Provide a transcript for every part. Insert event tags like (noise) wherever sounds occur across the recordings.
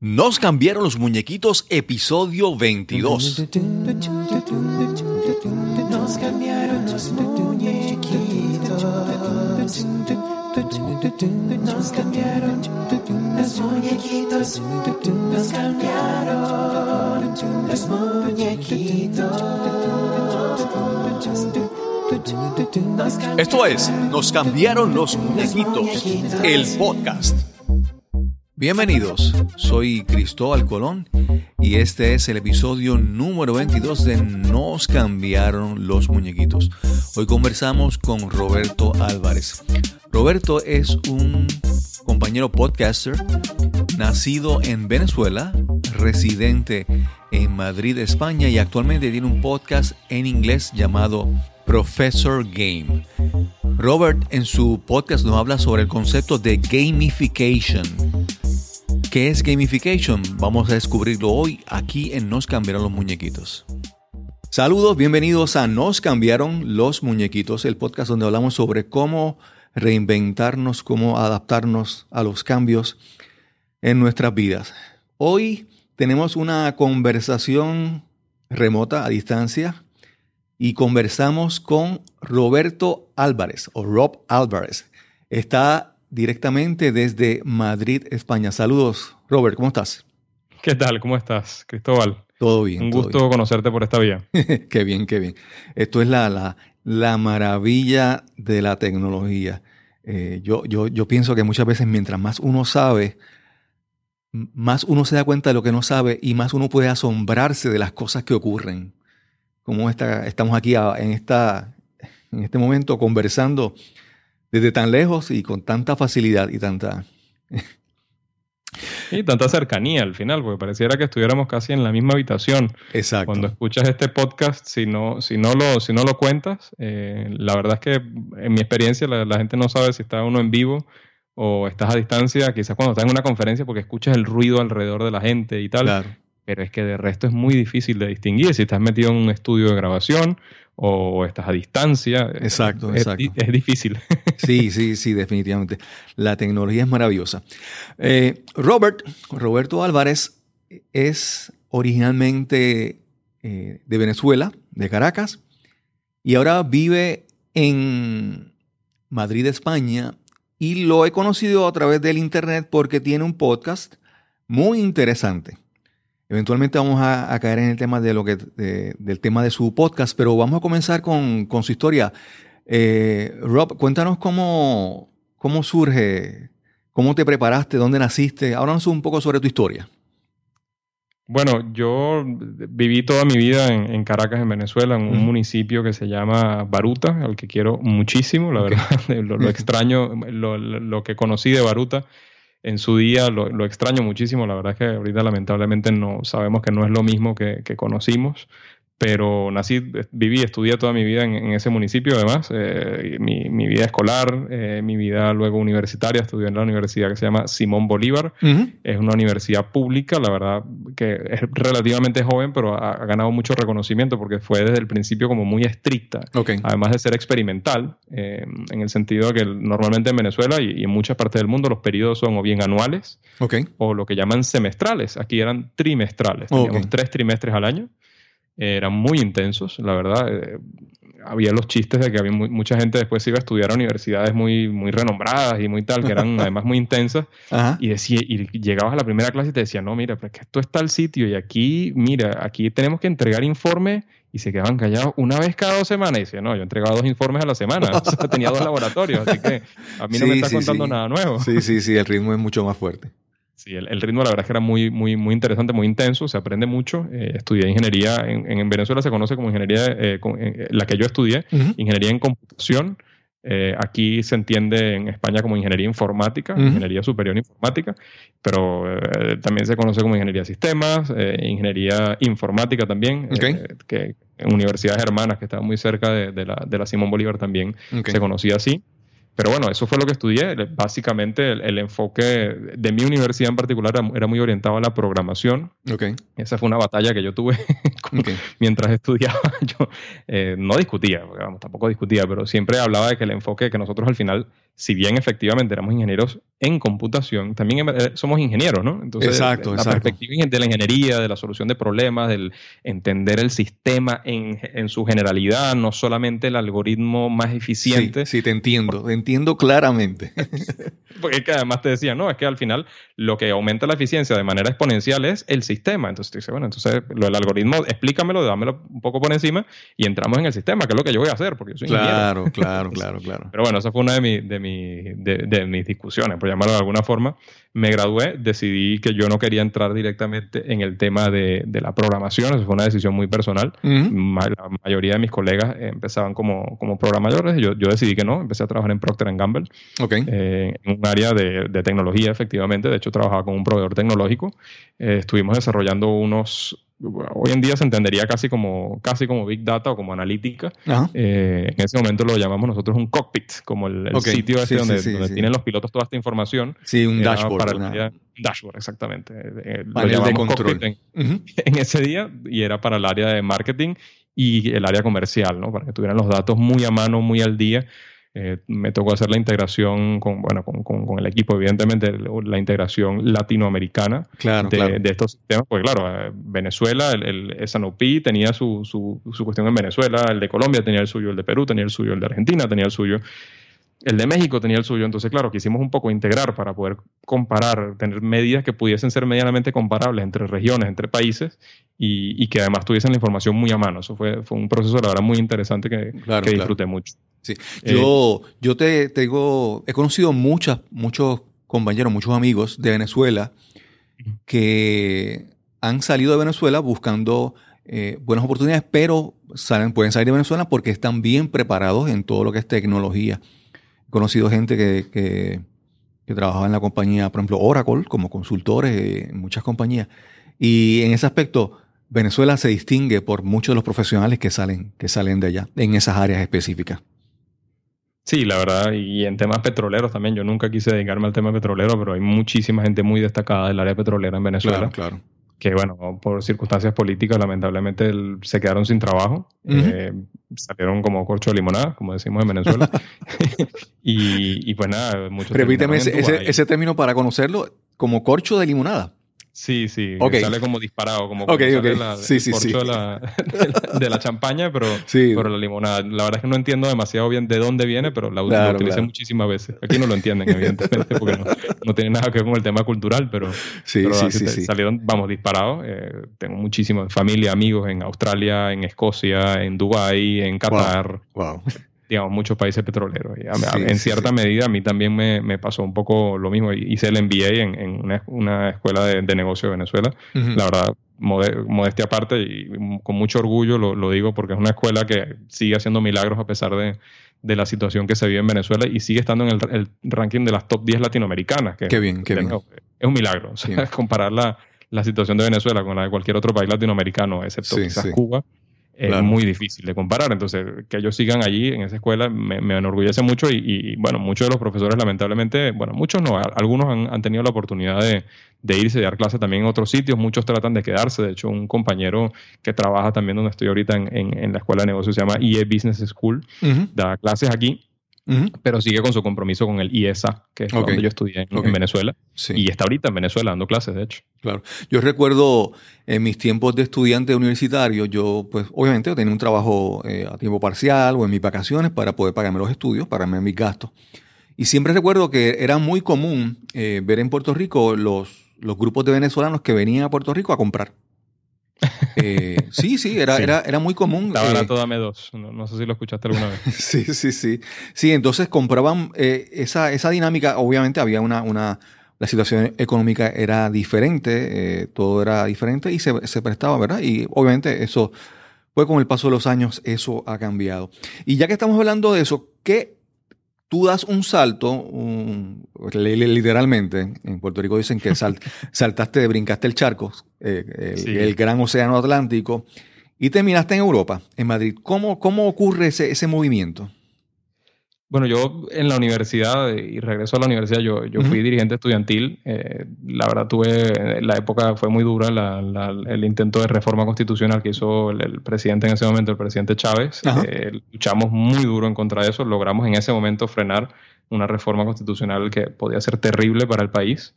Nos cambiaron los muñequitos, episodio 22. Nos cambiaron los muñequitos. Nos cambiaron los muñequitos. Nos cambiaron los muñequitos. Esto es Nos cambiaron los muñequitos, el podcast. Bienvenidos, soy Cristóbal Colón y este es el episodio número 22 de Nos cambiaron los muñequitos. Hoy conversamos con Roberto Álvarez. Roberto es un compañero podcaster nacido en Venezuela, residente en Madrid, España y actualmente tiene un podcast en inglés llamado Professor Game. Robert en su podcast nos habla sobre el concepto de gamification. ¿Qué es gamification? Vamos a descubrirlo hoy aquí en Nos cambiaron los muñequitos. Saludos, bienvenidos a Nos cambiaron los muñequitos, el podcast donde hablamos sobre cómo reinventarnos, cómo adaptarnos a los cambios en nuestras vidas. Hoy tenemos una conversación remota a distancia y conversamos con Roberto Álvarez o Rob Álvarez. Está directamente desde Madrid, España. Saludos, Robert, ¿cómo estás? ¿Qué tal? ¿Cómo estás, Cristóbal? Todo bien. Un todo gusto conocerte por esta vía. (laughs) qué bien, qué bien. Esto es la, la, la maravilla de la tecnología. Eh, yo, yo, yo pienso que muchas veces mientras más uno sabe, más uno se da cuenta de lo que no sabe y más uno puede asombrarse de las cosas que ocurren. Como esta, estamos aquí en, esta, en este momento conversando desde tan lejos y con tanta facilidad y tanta... (laughs) Y tanta cercanía al final, porque pareciera que estuviéramos casi en la misma habitación. Exacto. Cuando escuchas este podcast, si no, si no, lo, si no lo cuentas, eh, la verdad es que en mi experiencia la, la gente no sabe si está uno en vivo o estás a distancia, quizás cuando estás en una conferencia porque escuchas el ruido alrededor de la gente y tal. Claro. pero es que de resto es muy difícil de distinguir si estás metido en un estudio de grabación o estás a distancia. Exacto, es, exacto. es difícil. (laughs) Sí, sí, sí, definitivamente. La tecnología es maravillosa. Eh, Robert, Roberto Álvarez, es originalmente eh, de Venezuela, de Caracas, y ahora vive en Madrid, España, y lo he conocido a través del Internet porque tiene un podcast muy interesante. Eventualmente vamos a, caer en el tema de lo que, de- del tema de su podcast, pero vamos a comenzar con su historia. Eh, Rob, cuéntanos cómo, cómo surge, cómo te preparaste, dónde naciste. Háblanos un poco sobre tu historia. Bueno, yo viví toda mi vida en, en Caracas, en Venezuela, en un municipio que se llama Baruta, al que quiero muchísimo, la verdad. (laughs) Lo, lo extraño, lo, lo- lo que conocí de Baruta en su día, lo, lo extraño muchísimo. La verdad es que ahorita lamentablemente no sabemos que no es lo mismo que, que conocimos. Pero nací, viví, estudié toda mi vida en, en ese municipio, además. Eh, mi, mi vida escolar, eh, mi vida luego universitaria, estudié en la universidad que se llama Simón Bolívar. Es una universidad pública, la verdad que es relativamente joven, pero ha, ha ganado mucho reconocimiento porque fue desde el principio como muy estricta, Ok. además de ser experimental, eh, en el sentido de que normalmente en Venezuela y, y en muchas partes del mundo los periodos son o bien anuales o lo que llaman semestrales. Aquí eran trimestrales, teníamos tres trimestres al año. Eran muy intensos, la verdad. eh, había los chistes de que había mu- mucha gente después iba a estudiar a universidades muy, muy renombradas y muy tal, que eran (laughs) además muy intensas. Ajá. Y, decía, y llegabas a la primera clase y te decían, no, mira, pero es que esto está al sitio y aquí, mira, aquí tenemos que entregar informe y se quedaban callados una vez cada dos semanas. Y decía, no, yo entregaba dos informes a la semana, (laughs) o sea, tenía dos laboratorios, así que a mí no Sí, me está sí, contando sí. nada nuevo. Sí, sí, sí, el ritmo es mucho más fuerte. Sí, el, el ritmo la verdad es que era muy, muy, muy interesante, muy intenso, se aprende mucho. Eh, estudié ingeniería, en, en Venezuela se conoce como ingeniería, eh, con- eh, la que yo estudié, ingeniería en computación. Eh, aquí se entiende en España como ingeniería informática, ingeniería superior en informática, pero también se conoce como ingeniería de sistemas, ingeniería informática también, que en universidades hermanas que estaban muy cerca de, de la, de la Simón Bolívar también se conocía así. Pero bueno, eso fue lo que estudié. Básicamente el, el enfoque de mi universidad en particular era, era muy orientado a la programación. Ok. Esa fue una batalla que yo tuve (laughs) con- mientras estudiaba. (laughs) Yo eh, no discutía, porque, vamos, tampoco discutía, pero siempre hablaba de que el enfoque que nosotros al final si bien efectivamente éramos ingenieros en computación, también eh, somos ingenieros, ¿no? Entonces, exacto, la perspectiva de la ingeniería, de la solución de problemas, del entender el sistema en, en su generalidad, no solamente el algoritmo más eficiente. Sí, sí te entiendo, te entiendo claramente. (laughs) Porque que además te decía, no, es que al final lo que aumenta la eficiencia de manera exponencial es el sistema. Entonces te dice, bueno, entonces lo del algoritmo, explícamelo, dámelo un poco por encima y entramos en el sistema, que es lo que yo voy a hacer, porque yo soy claro, ingeniero. Claro, (laughs) claro, claro. Pero bueno, esa fue una de, mi, de, mi, de, de mis discusiones llamarlo de alguna forma, me gradué, decidí que yo no quería entrar directamente en el tema de, la programación, eso fue una decisión muy personal. La mayoría de mis colegas empezaban como, como programadores, yo, yo decidí que no, empecé a trabajar en Procter Gamble, okay. Eh, en un área de, tecnología efectivamente, de hecho trabajaba con un proveedor tecnológico, eh, estuvimos desarrollando unos hoy en día se entendería casi como, casi como Big Data o como analítica. Eh, en ese momento lo llamamos nosotros un cockpit, como el, sitio ese donde, tienen los pilotos toda esta información. Sí, un dashboard. Para un dashboard, exactamente. Eh, lo de control. En, (laughs) en, ese día y era para el área de marketing y el área comercial, ¿no? para que tuvieran los datos muy a mano, muy al día eh, me tocó hacer la integración con, bueno, con, con, el equipo, evidentemente, la integración latinoamericana de, de, estos sistemas. Porque, claro, eh, Venezuela, el, el SNOP tenía su, su, su, cuestión en Venezuela, el de Colombia tenía el suyo, el de Perú tenía el suyo, el de Argentina tenía el suyo. El de México tenía el suyo, entonces claro, quisimos un poco integrar para poder comparar, tener medidas que pudiesen ser medianamente comparables entre regiones, entre países y, y que además tuviesen la información muy a mano. Eso fue, fue un proceso, la verdad, muy interesante que, que disfruté mucho. Sí. Eh, yo, yo te tengo, he conocido muchas, muchos compañeros, muchos amigos de Venezuela que han salido de Venezuela buscando eh, buenas oportunidades, pero salen, pueden salir de Venezuela porque están bien preparados en todo lo que es tecnología. He conocido gente que, que, trabajaba en la compañía, por ejemplo, Oracle, como consultores en muchas compañías. Y en ese aspecto, Venezuela se distingue por muchos de los profesionales que salen, que salen de allá, en esas áreas específicas. Sí, la verdad, y en temas petroleros también. Yo nunca quise dedicarme al tema petrolero, pero hay muchísima gente muy destacada del área petrolera en Venezuela. Claro, claro. Que, bueno, por circunstancias políticas, lamentablemente se quedaron sin trabajo. Eh, salieron como corcho de limonada, como decimos en Venezuela. (laughs) (laughs) y, pues nada, muchos. Repíteme ese, ese término para conocerlo, como corcho de limonada. Sí, sí, sale como disparado, como okay, La, sí, sí, sí. (laughs) De, la, de, la, champaña, pero, pero la limonada. La verdad es que no entiendo demasiado bien de dónde viene, pero la, utilicé muchísimas veces. Aquí no lo entienden, evidentemente, porque no, tiene nada que ver con el tema cultural, pero, sí, salieron, vamos, disparados. Eh, tengo muchísima familia, amigos en Australia, en Escocia, en Dubái, en Qatar. wow digamos, muchos países petroleros. en cierta medida a mí también me, me, pasó un poco lo mismo. Hice el MBA en, en una, una, escuela de, de negocio de Venezuela. La verdad, modestia aparte y con mucho orgullo lo, lo, digo porque es una escuela que sigue haciendo milagros a pesar de, de la situación que se vive en Venezuela y sigue estando en el, ranking de las top 10 latinoamericanas. Que, qué bien, qué bien. Es un milagro. O sea, (laughs) comparar la, la, situación de Venezuela con la de cualquier otro país latinoamericano, excepto quizás Cuba es muy difícil de comparar. Entonces, que ellos sigan allí en esa escuela me, me enorgullece mucho y, bueno, muchos de los profesores lamentablemente, bueno, muchos no, algunos han, han tenido la oportunidad de, de, irse y dar clases también en otros sitios, muchos tratan de quedarse. De hecho, un compañero que trabaja también donde estoy ahorita en, en, la escuela de negocios se llama EA Business School, da clases aquí pero sigue con su compromiso con el IESA, que es donde yo estudié en, Venezuela. Y está ahorita en Venezuela dando clases, de hecho. Claro. Yo recuerdo en mis tiempos de estudiante universitario, yo, pues, obviamente, tenía un trabajo eh, a tiempo parcial o en mis vacaciones para poder pagarme los estudios, pagarme mis gastos. Y siempre recuerdo que era muy común eh, ver en Puerto Rico los, los grupos de venezolanos que venían a Puerto Rico a comprar. Eh, (laughs) sí, sí, era, Era, era muy común. La barato, eh, dame dos. No, sé si lo escuchaste alguna vez. (laughs) sí, sí, sí. Sí, entonces compraban eh, esa, esa dinámica. Obviamente había una, una, la situación económica era diferente, todo era diferente y se, se, prestaba, ¿verdad? Y obviamente eso, pues con el paso de los años, eso ha cambiado. Y ya que estamos hablando de eso, ¿qué tú das un salto, literalmente, en Puerto Rico dicen que (laughs) saltaste, brincaste el charco, eh, el, gran océano Atlántico, y terminaste en Europa, en Madrid. ¿Cómo, cómo ocurre ese, ese movimiento? Bueno, yo en la universidad, y regreso a la universidad, yo, yo fui dirigente estudiantil. Eh, la verdad, tuve, la época fue muy dura, el intento de reforma constitucional que hizo el, presidente en ese momento, el presidente Chávez. Eh, luchamos muy duro en contra de eso, logramos en ese momento frenar una reforma constitucional que podía ser terrible para el país.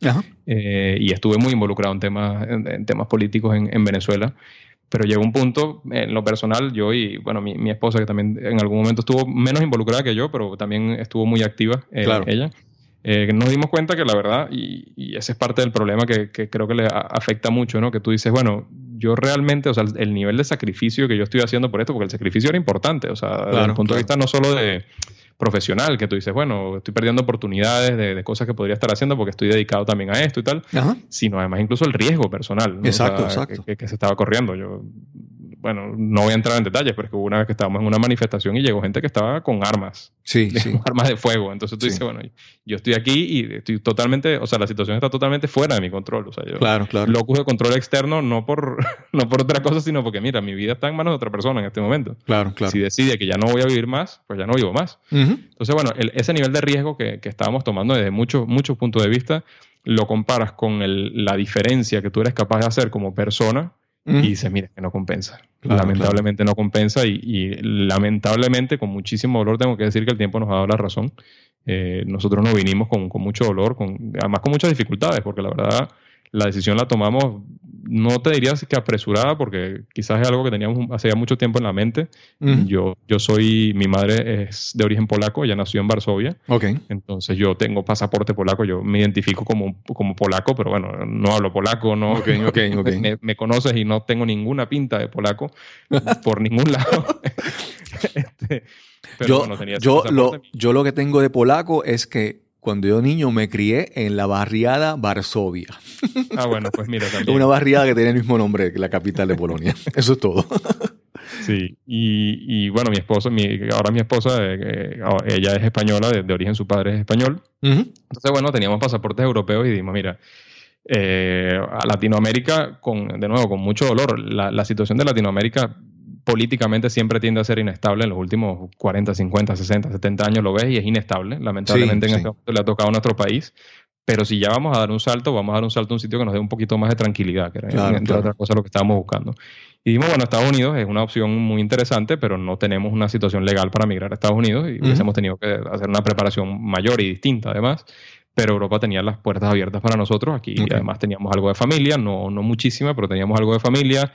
Eh, y estuve muy involucrado en temas, en, temas políticos en, en, Venezuela. Pero llegó un punto, en lo personal, yo y bueno, mi, mi, esposa, que también en algún momento estuvo menos involucrada que yo, pero también estuvo muy activa eh, ella. Eh, nos dimos cuenta que la verdad, y, y, ese es parte del problema que, que creo que le afecta mucho, ¿no? Que tú dices, bueno, yo realmente, o sea, el nivel de sacrificio que yo estoy haciendo por esto, porque el sacrificio era importante, o sea, desde el punto de vista no solo de profesional, que tú dices, bueno, estoy perdiendo oportunidades de, cosas que podría estar haciendo porque estoy dedicado también a esto y tal, sino además incluso el riesgo personal exacto, exacto. Que, que, se estaba corriendo. Yo bueno, no voy a entrar en detalles, pero es que hubo una vez que estábamos en una manifestación y llegó gente que estaba con armas. Sí, (laughs) sí. armas de fuego. Entonces tú dices, bueno, yo estoy aquí y estoy totalmente, o sea, la situación está totalmente fuera de mi control. O sea, yo claro, claro. locus de control externo no por, (laughs) no por otra cosa, sino porque, mira, mi vida está en manos de otra persona en este momento. Claro, claro. Si decide que ya no voy a vivir más, pues ya no vivo más. Entonces, bueno, ese nivel de riesgo que, que estábamos tomando desde muchos, muchos puntos de vista, lo comparas con el, la diferencia que tú eres capaz de hacer como persona y dices, mira, que no compensa. lamentablemente no compensa y, lamentablemente con muchísimo dolor tengo que decir que el tiempo nos ha dado la razón. Eh, nosotros nos vinimos con, con, mucho dolor, con, además con muchas dificultades, porque la verdad la decisión la tomamos, no te diría que apresurada, porque quizás es algo que teníamos hace mucho tiempo en la mente. yo, yo soy, mi madre es de origen polaco, ella nació en Varsovia. Okay. Entonces yo tengo pasaporte polaco, yo me identifico como, como polaco, pero bueno, no hablo polaco, no okay, (laughs) okay, me, me, conoces y no tengo ninguna pinta de polaco (laughs) por ningún lado. (laughs) este, yo, yo, lo, yo lo que tengo de polaco es que cuando yo niño me crié en la barriada Varsovia. (laughs) Ah, bueno, pues mira también. Una barriada que tiene el mismo nombre que la capital de Polonia. (laughs) Eso es todo. Sí, y, y bueno, mi esposa, mi, ahora mi esposa, eh, eh, ella es española, de, origen su padre es español. Entonces, bueno, teníamos pasaportes europeos y dijimos, mira, eh, a Latinoamérica, con, de nuevo, con mucho dolor, la, la situación de Latinoamérica políticamente siempre tiende a ser inestable. En los últimos 40, 50, 60, 70 años lo ves y es inestable. Lamentablemente en este momento le ha tocado a nuestro país. Pero si ya vamos a dar un salto, vamos a dar un salto a un sitio que nos dé un poquito más de tranquilidad, que era entre otras cosas lo que estábamos buscando. Y dijimos, bueno, Estados Unidos es una opción muy interesante, pero no tenemos una situación legal para migrar a Estados Unidos y hemos tenido que hacer una preparación mayor y distinta además pero Europa tenía las puertas abiertas para nosotros. Aquí y además teníamos algo de familia, no, no muchísima, pero teníamos algo de familia.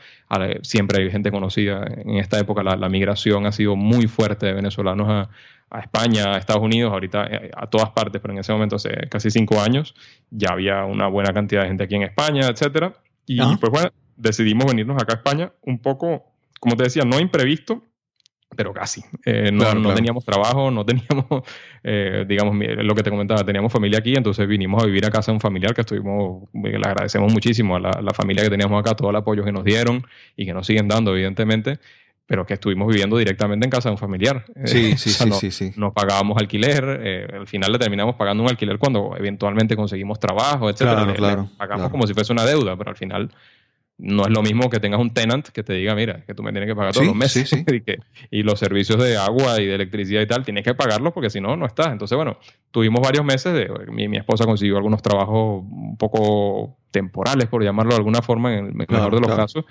Siempre hay gente conocida. En esta época la, la migración ha sido muy fuerte de venezolanos a, a, España, a Estados Unidos, ahorita eh, a todas partes, pero en ese momento, hace casi cinco años, ya había una buena cantidad de gente aquí en España, etcétera. Y pues bueno, decidimos venirnos acá a España un poco, como te decía, no imprevisto, pero casi. Eh, no, no teníamos trabajo, no teníamos, (laughs) eh, digamos, lo que te comentaba, teníamos familia aquí, entonces vinimos a vivir a casa de un familiar que estuvimos, le agradecemos muchísimo a la, familia que teníamos acá, todo el apoyo que nos dieron y que nos siguen dando, evidentemente, pero que estuvimos viviendo directamente en casa de un familiar. (laughs) Sí, sí, sí, sí, sí. Nos pagábamos alquiler, eh, al final le terminamos pagando un alquiler cuando eventualmente conseguimos trabajo, etcétera. Claro, claro, pagamos como si fuese una deuda, pero al final no es lo mismo que tengas un tenant que te diga, mira, que tú me tienes que pagar todos los meses (laughs) y, que, y los servicios de agua y de electricidad y tal, tienes que pagarlos porque si no, no estás. Entonces, bueno, tuvimos varios meses, de, mi, mi esposa consiguió algunos trabajos un poco temporales, por llamarlo de alguna forma, en el mejor de los casos.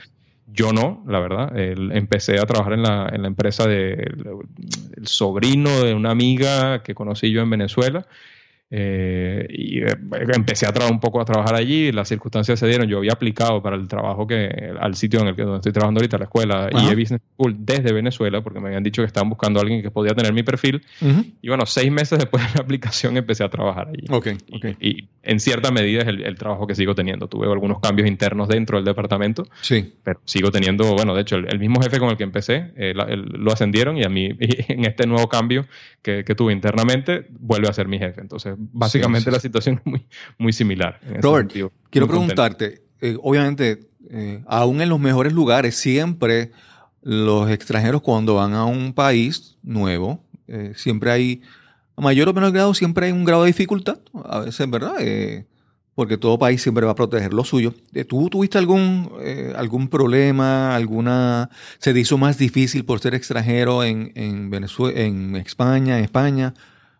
Yo no, la verdad. empecé a trabajar en la, en la empresa del de, sobrino de una amiga que conocí yo en Venezuela eh, y eh, empecé a trabajar un poco a trabajar allí, las circunstancias se dieron, yo había aplicado para el trabajo que, al sitio en el que donde estoy trabajando ahorita, la escuela y Business School desde Venezuela, porque me habían dicho que estaban buscando a alguien que podía tener mi perfil. Y bueno, seis meses después de la (laughs) aplicación empecé a trabajar allí. Okay, Y, en cierta medida es el, trabajo que sigo teniendo. Tuve algunos cambios internos dentro del departamento, sí. pero sigo teniendo, bueno, de hecho, el, mismo jefe con el que empecé eh, lo ascendieron y a mí (laughs) en este nuevo cambio que, que tuve internamente vuelve a ser mi jefe. Entonces, básicamente la situación es muy, muy similar. Robert, quiero preguntarte, eh, obviamente, eh, aún en los mejores lugares, siempre los extranjeros cuando van a un país nuevo, eh, siempre hay, a mayor o menor grado, siempre hay un grado de dificultad, a veces, ¿verdad? porque todo país siempre va a proteger lo suyo. ¿Tú tuviste algún, algún problema, alguna, se te hizo más difícil por ser extranjero en, en Venezuela, en España, en España?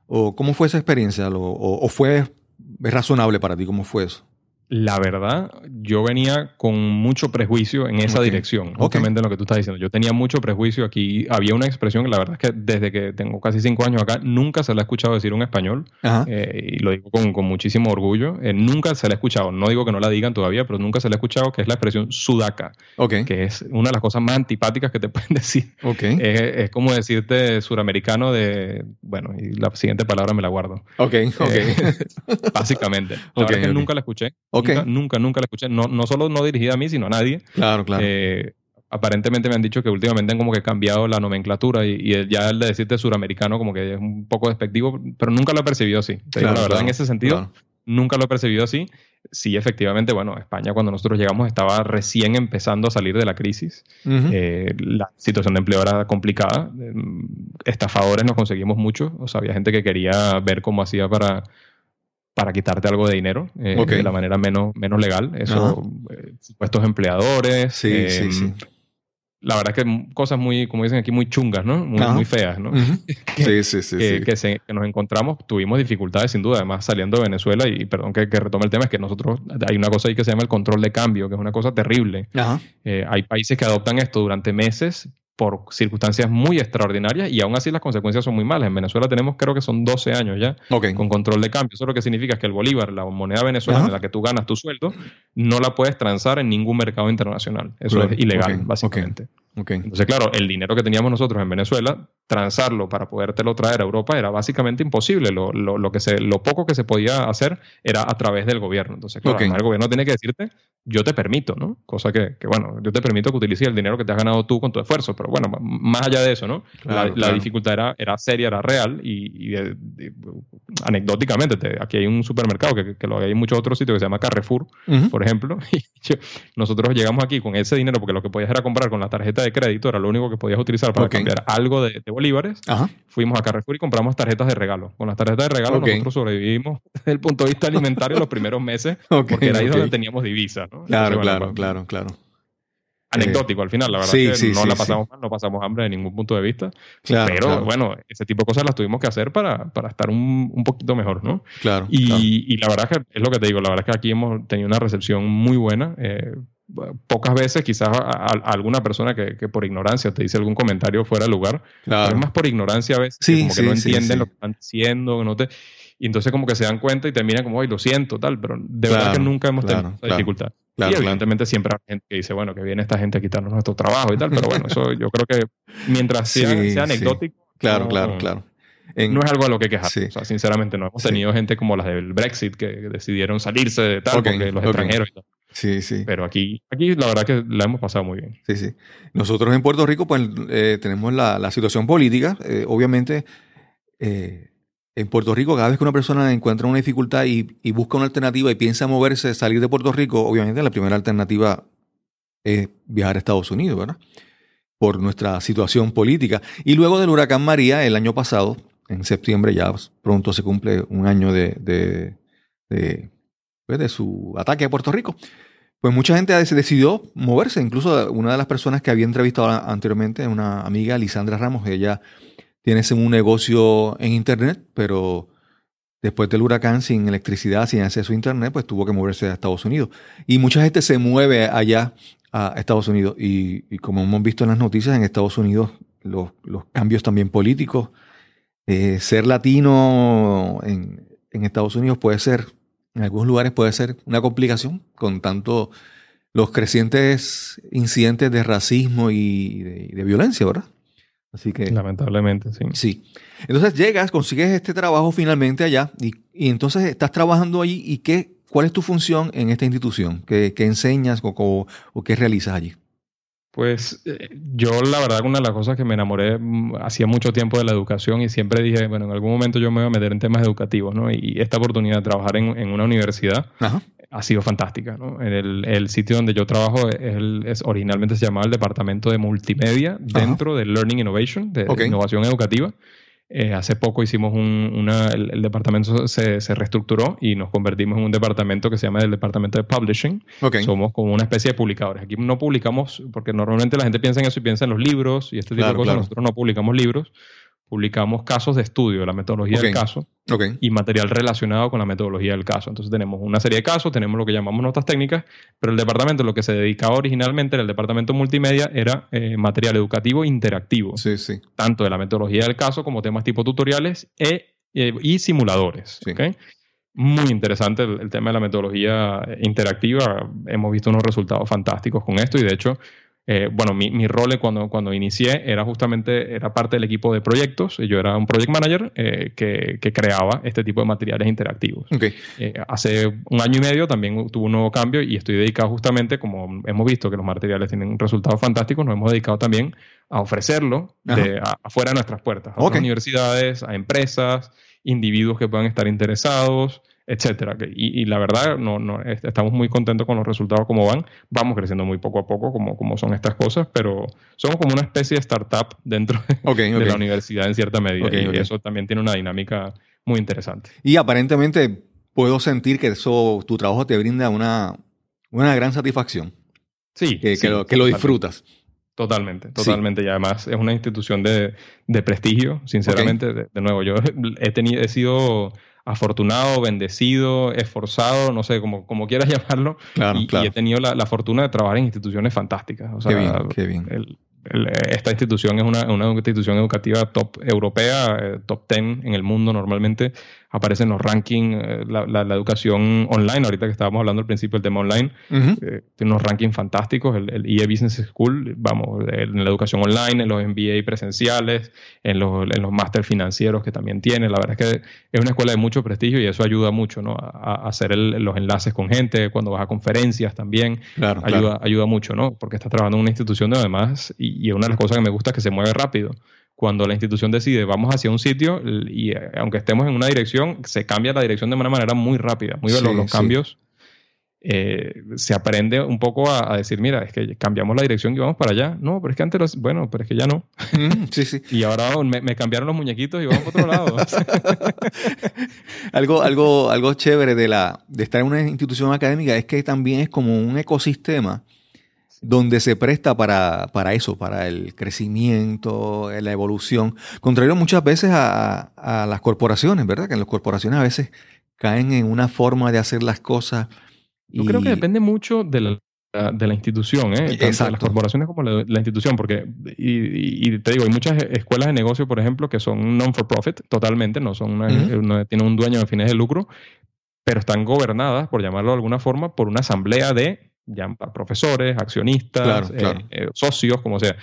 ¿O cómo fue esa experiencia? ¿O, fue razonable para ti? ¿Cómo fue eso? La verdad, yo venía con mucho prejuicio en esa dirección, justamente en lo que tú estás diciendo. Yo tenía mucho prejuicio aquí. Había una expresión que la verdad es que desde que tengo casi cinco años acá, nunca se la he escuchado decir un español, eh, y lo digo con, con muchísimo orgullo. Eh, nunca se la he escuchado, no digo que no la digan todavía, pero nunca se la he escuchado, que es la expresión sudaca, ok. que es una de las cosas más antipáticas que te (laughs) pueden decir. Es, es como decirte suramericano de, bueno, y la siguiente palabra me la guardo. Ok. Ok. Eh, (laughs) básicamente. La verdad es que nunca la escuché. Ok. Nunca, nunca, nunca la escuché. No, no solo no dirigida a mí, sino a nadie. claro, claro. Eh, aparentemente me han dicho que últimamente han como que cambiado la nomenclatura y, y ya el de decirte suramericano como que es un poco despectivo, pero nunca lo he percibido así. Te digo Claro, la verdad, claro, en ese sentido, claro. nunca lo he percibido así. Sí, efectivamente, bueno, España cuando nosotros llegamos estaba recién empezando a salir de la crisis. Ujú. Eh, la situación de empleo era complicada. Eh, Estafadores nos conseguimos mucho. O sea, había gente que quería ver cómo hacía para, para quitarte algo de dinero eh, de la manera menos, menos legal. Eso, eh, supuestos empleadores. Sí, eh, sí, sí. La verdad es que cosas muy, como dicen aquí, muy chungas, ¿no? Muy, muy feas, ¿no? Ujú. (laughs) Sí, sí, sí. que, sí. que se- que nos encontramos, tuvimos dificultades sin duda, además saliendo de Venezuela, y perdón que, que retome el tema, es que nosotros, hay una cosa ahí que se llama el control de cambio, que es una cosa terrible. Ajá. Eh, hay países que adoptan esto durante meses por circunstancias muy extraordinarias y aún así las consecuencias son muy malas. En Venezuela tenemos creo que son 12 años ya con control de cambio. Eso lo que significa es que el bolívar, la moneda venezolana Ajá. en la que tú ganas tu sueldo, no la puedes transar en ningún mercado internacional. Eso Claro. es ilegal, básicamente. Ok. Entonces, claro, el dinero que teníamos nosotros en Venezuela, transarlo para podértelo traer a Europa era básicamente imposible. Lo, lo, lo que se, lo poco que se podía hacer era a través del gobierno. Entonces, claro, Ok. además el gobierno tiene que decirte, yo te permito, ¿no? Cosa que, que, bueno, yo te permito que utilices el dinero que te has ganado tú con tu esfuerzo. Pero bueno, más allá de eso, ¿no? Claro, la, la claro. dificultad era, era seria, era real y, y de- de- anecdóticamente, te- aquí hay un supermercado que, que lo hay en muchos otros sitios que se llama Carrefour, por ejemplo, (laughs) y yo- nosotros llegamos aquí con ese dinero porque lo que podías era comprar con la tarjeta de crédito, era lo único que podías utilizar para cambiar algo de, de bolívares. Ajá. Fuimos a Carrefour y compramos tarjetas de regalo. Con las tarjetas de regalo nosotros sobrevivimos (laughs) desde el punto de vista alimentario los primeros meses (laughs) porque era ahí donde teníamos divisa. ¿no? Claro, Entonces, bueno, claro, pues, claro, claro. Anecdótico al final, la verdad sí, es que sí, no sí, la pasamos mal, no pasamos hambre de ningún punto de vista. Claro, pero claro, bueno, ese tipo de cosas las tuvimos que hacer para, para estar un, un poquito mejor, ¿no? claro, Y, claro. y la verdad es que es lo que te digo, la verdad es que aquí hemos tenido una recepción muy buena. eh, pocas veces quizás a, alguna persona que, que por ignorancia te dice algún comentario fuera de lugar, pero es más por ignorancia a veces, Sí, que como que sí, no entienden sí. lo que están diciendo, no te... Y entonces como que se dan cuenta y te miran como, ay, lo siento, tal, pero de verdad que nunca hemos claro, tenido esa dificultad. Y evidentemente siempre hay gente que dice, bueno, que viene esta gente a quitarnos nuestro trabajo y tal, pero bueno, eso yo creo que mientras sea, sea anecdótico, Claro, no- claro, claro. En- no es algo a lo que quejar. Sí. O sea, sinceramente, no hemos Sí. tenido gente como las del Brexit que decidieron salirse de tal, porque los extranjeros y tal. Sí, sí. Pero aquí, aquí la verdad que la hemos pasado muy bien. Sí, sí. Nosotros en Puerto Rico, pues, eh, tenemos la, la situación política. Eh, obviamente, eh, en Puerto Rico, cada vez que una persona encuentra una dificultad y, y busca una alternativa y piensa moverse, salir de Puerto Rico, obviamente la primera alternativa es viajar a Estados Unidos, ¿verdad? Por nuestra situación política. Y luego del huracán María, el año pasado, en septiembre, ya pronto se cumple un año de, de, de, pues, de su ataque a Puerto Rico. Pues mucha gente decidió moverse. Incluso una de las personas que había entrevistado anteriormente, una amiga, Lisandra Ramos, ella tiene un negocio en Internet, pero después del huracán, sin electricidad, sin acceso a Internet, pues tuvo que moverse a Estados Unidos. Y mucha gente se mueve allá a Estados Unidos. Y, como hemos visto en las noticias, en Estados Unidos los, cambios también políticos, eh, ser latino en Estados Unidos puede ser, en algunos lugares puede ser una complicación con tanto los crecientes incidentes de racismo y de, violencia, ¿verdad? Así que... Lamentablemente, sí. Sí. Entonces llegas, consigues este trabajo finalmente allá y, y entonces estás trabajando allí y qué, ¿cuál es tu función en esta institución? ¿Qué, qué enseñas o, o- o qué realizas allí? Pues eh, yo la verdad una de las cosas que me enamoré mm, hacía mucho tiempo de la educación y siempre dije, bueno, en algún momento yo me voy a meter en temas educativos, ¿no? Y esta oportunidad de trabajar en, en una universidad Ajá. ha sido fantástica, ¿no? En el, el sitio donde yo trabajo es, el- es- originalmente se llamaba el Departamento de Multimedia dentro de Learning Innovation, de innovación educativa. Eh, hace poco hicimos un, una, el, el departamento se, se reestructuró y nos convertimos en un departamento que se llama el Departamento de Publishing. Ok. Somos como una especie de publicadores. Aquí no publicamos, porque normalmente la gente piensa en eso y piensa en los libros y este tipo Claro, de cosas. claro. Nosotros no publicamos libros publicamos casos de estudio de la metodología del caso y material relacionado con la metodología del caso. Entonces tenemos una serie de casos, tenemos lo que llamamos notas técnicas, pero el departamento lo que se dedicaba originalmente, era el departamento multimedia, era eh, material educativo interactivo, Sí, sí. tanto de la metodología del caso como temas tipo tutoriales e, eh, y simuladores. Muy interesante el, el tema de la metodología interactiva. Hemos visto unos resultados fantásticos con esto y de hecho, eh, bueno, mi, mi rol cuando, cuando inicié era justamente, era parte del equipo de proyectos. Yo era un project manager eh, que, que creaba este tipo de materiales interactivos. Ok. Eh, hace un año y medio también tuvo un nuevo cambio y estoy dedicado justamente, como hemos visto que los materiales tienen resultados fantásticos, nos hemos dedicado también a ofrecerlo de, a- afuera de nuestras puertas, a otras universidades, a empresas, individuos que puedan estar interesados, etcétera. Y, y la verdad, no, no, est- estamos muy contentos con los resultados como van. Vamos creciendo muy poco a poco, como, como son estas cosas, pero somos como una especie de startup dentro de, la universidad en cierta medida. Y eso también tiene una dinámica muy interesante. Y aparentemente puedo sentir que eso, tu trabajo te brinda una, una gran satisfacción, Sí, que, que lo, que lo totalmente. disfrutas. Totalmente, totalmente. Y además es una institución de, de prestigio, sinceramente. De, de nuevo, yo he, tenido, he sido afortunado, bendecido, esforzado, no sé, como, como quieras (laughs) llamarlo. Claro, y, claro. y he tenido la, la fortuna de trabajar en instituciones fantásticas. O sea, Qué bien, qué bien. el- el- esta institución es una, una institución educativa top europea, eh, top 10 en el mundo normalmente. Aparece en los rankings, eh, la, la- la educación online, ahorita que estábamos hablando al principio del tema online, eh, tiene unos rankings fantásticos, el, el EA Business School, vamos, en la educación online, en los MBA presenciales, en los, en los máster financieros que también tiene. La verdad es que es una escuela de mucho prestigio y eso ayuda mucho, ¿no? A, a hacer el- los enlaces con gente, cuando vas a conferencias también, Claro, ayuda, claro. ayuda mucho, ¿no? Porque estás trabajando en una institución de además, y, y una de las cosas que me gusta es que se mueve rápido. Cuando la institución decide vamos hacia un sitio y eh, aunque estemos en una dirección, se cambia la dirección de una manera muy rápida, muy veloz. Sí, Los sí. cambios eh, se aprende un poco a, a decir, mira, es que cambiamos la dirección y vamos para allá. No, pero es que antes, los- bueno, pero es que ya no. Mm, sí, sí. (laughs) Y ahora me, me cambiaron los muñequitos y vamos para otro lado. (laughs) Algo, algo, algo chévere de, la, de estar en una institución académica es que también es como un ecosistema donde se presta para, para eso, para el crecimiento, la evolución. Contrario muchas veces a, a las corporaciones, ¿verdad? Que en las corporaciones a veces caen en una forma de hacer las cosas. Yo creo que depende mucho de la, de la institución, ¿eh? Tanto de Exacto. las corporaciones como la, la institución, porque, y, y te digo, hay muchas escuelas de negocio, por ejemplo, que son non-for-profit totalmente, no, son una- tienen un dueño de fines de lucro, pero están gobernadas, por llamarlo de alguna forma, por una asamblea de ya, profesores, accionistas, Claro, eh, eh, socios, como sea.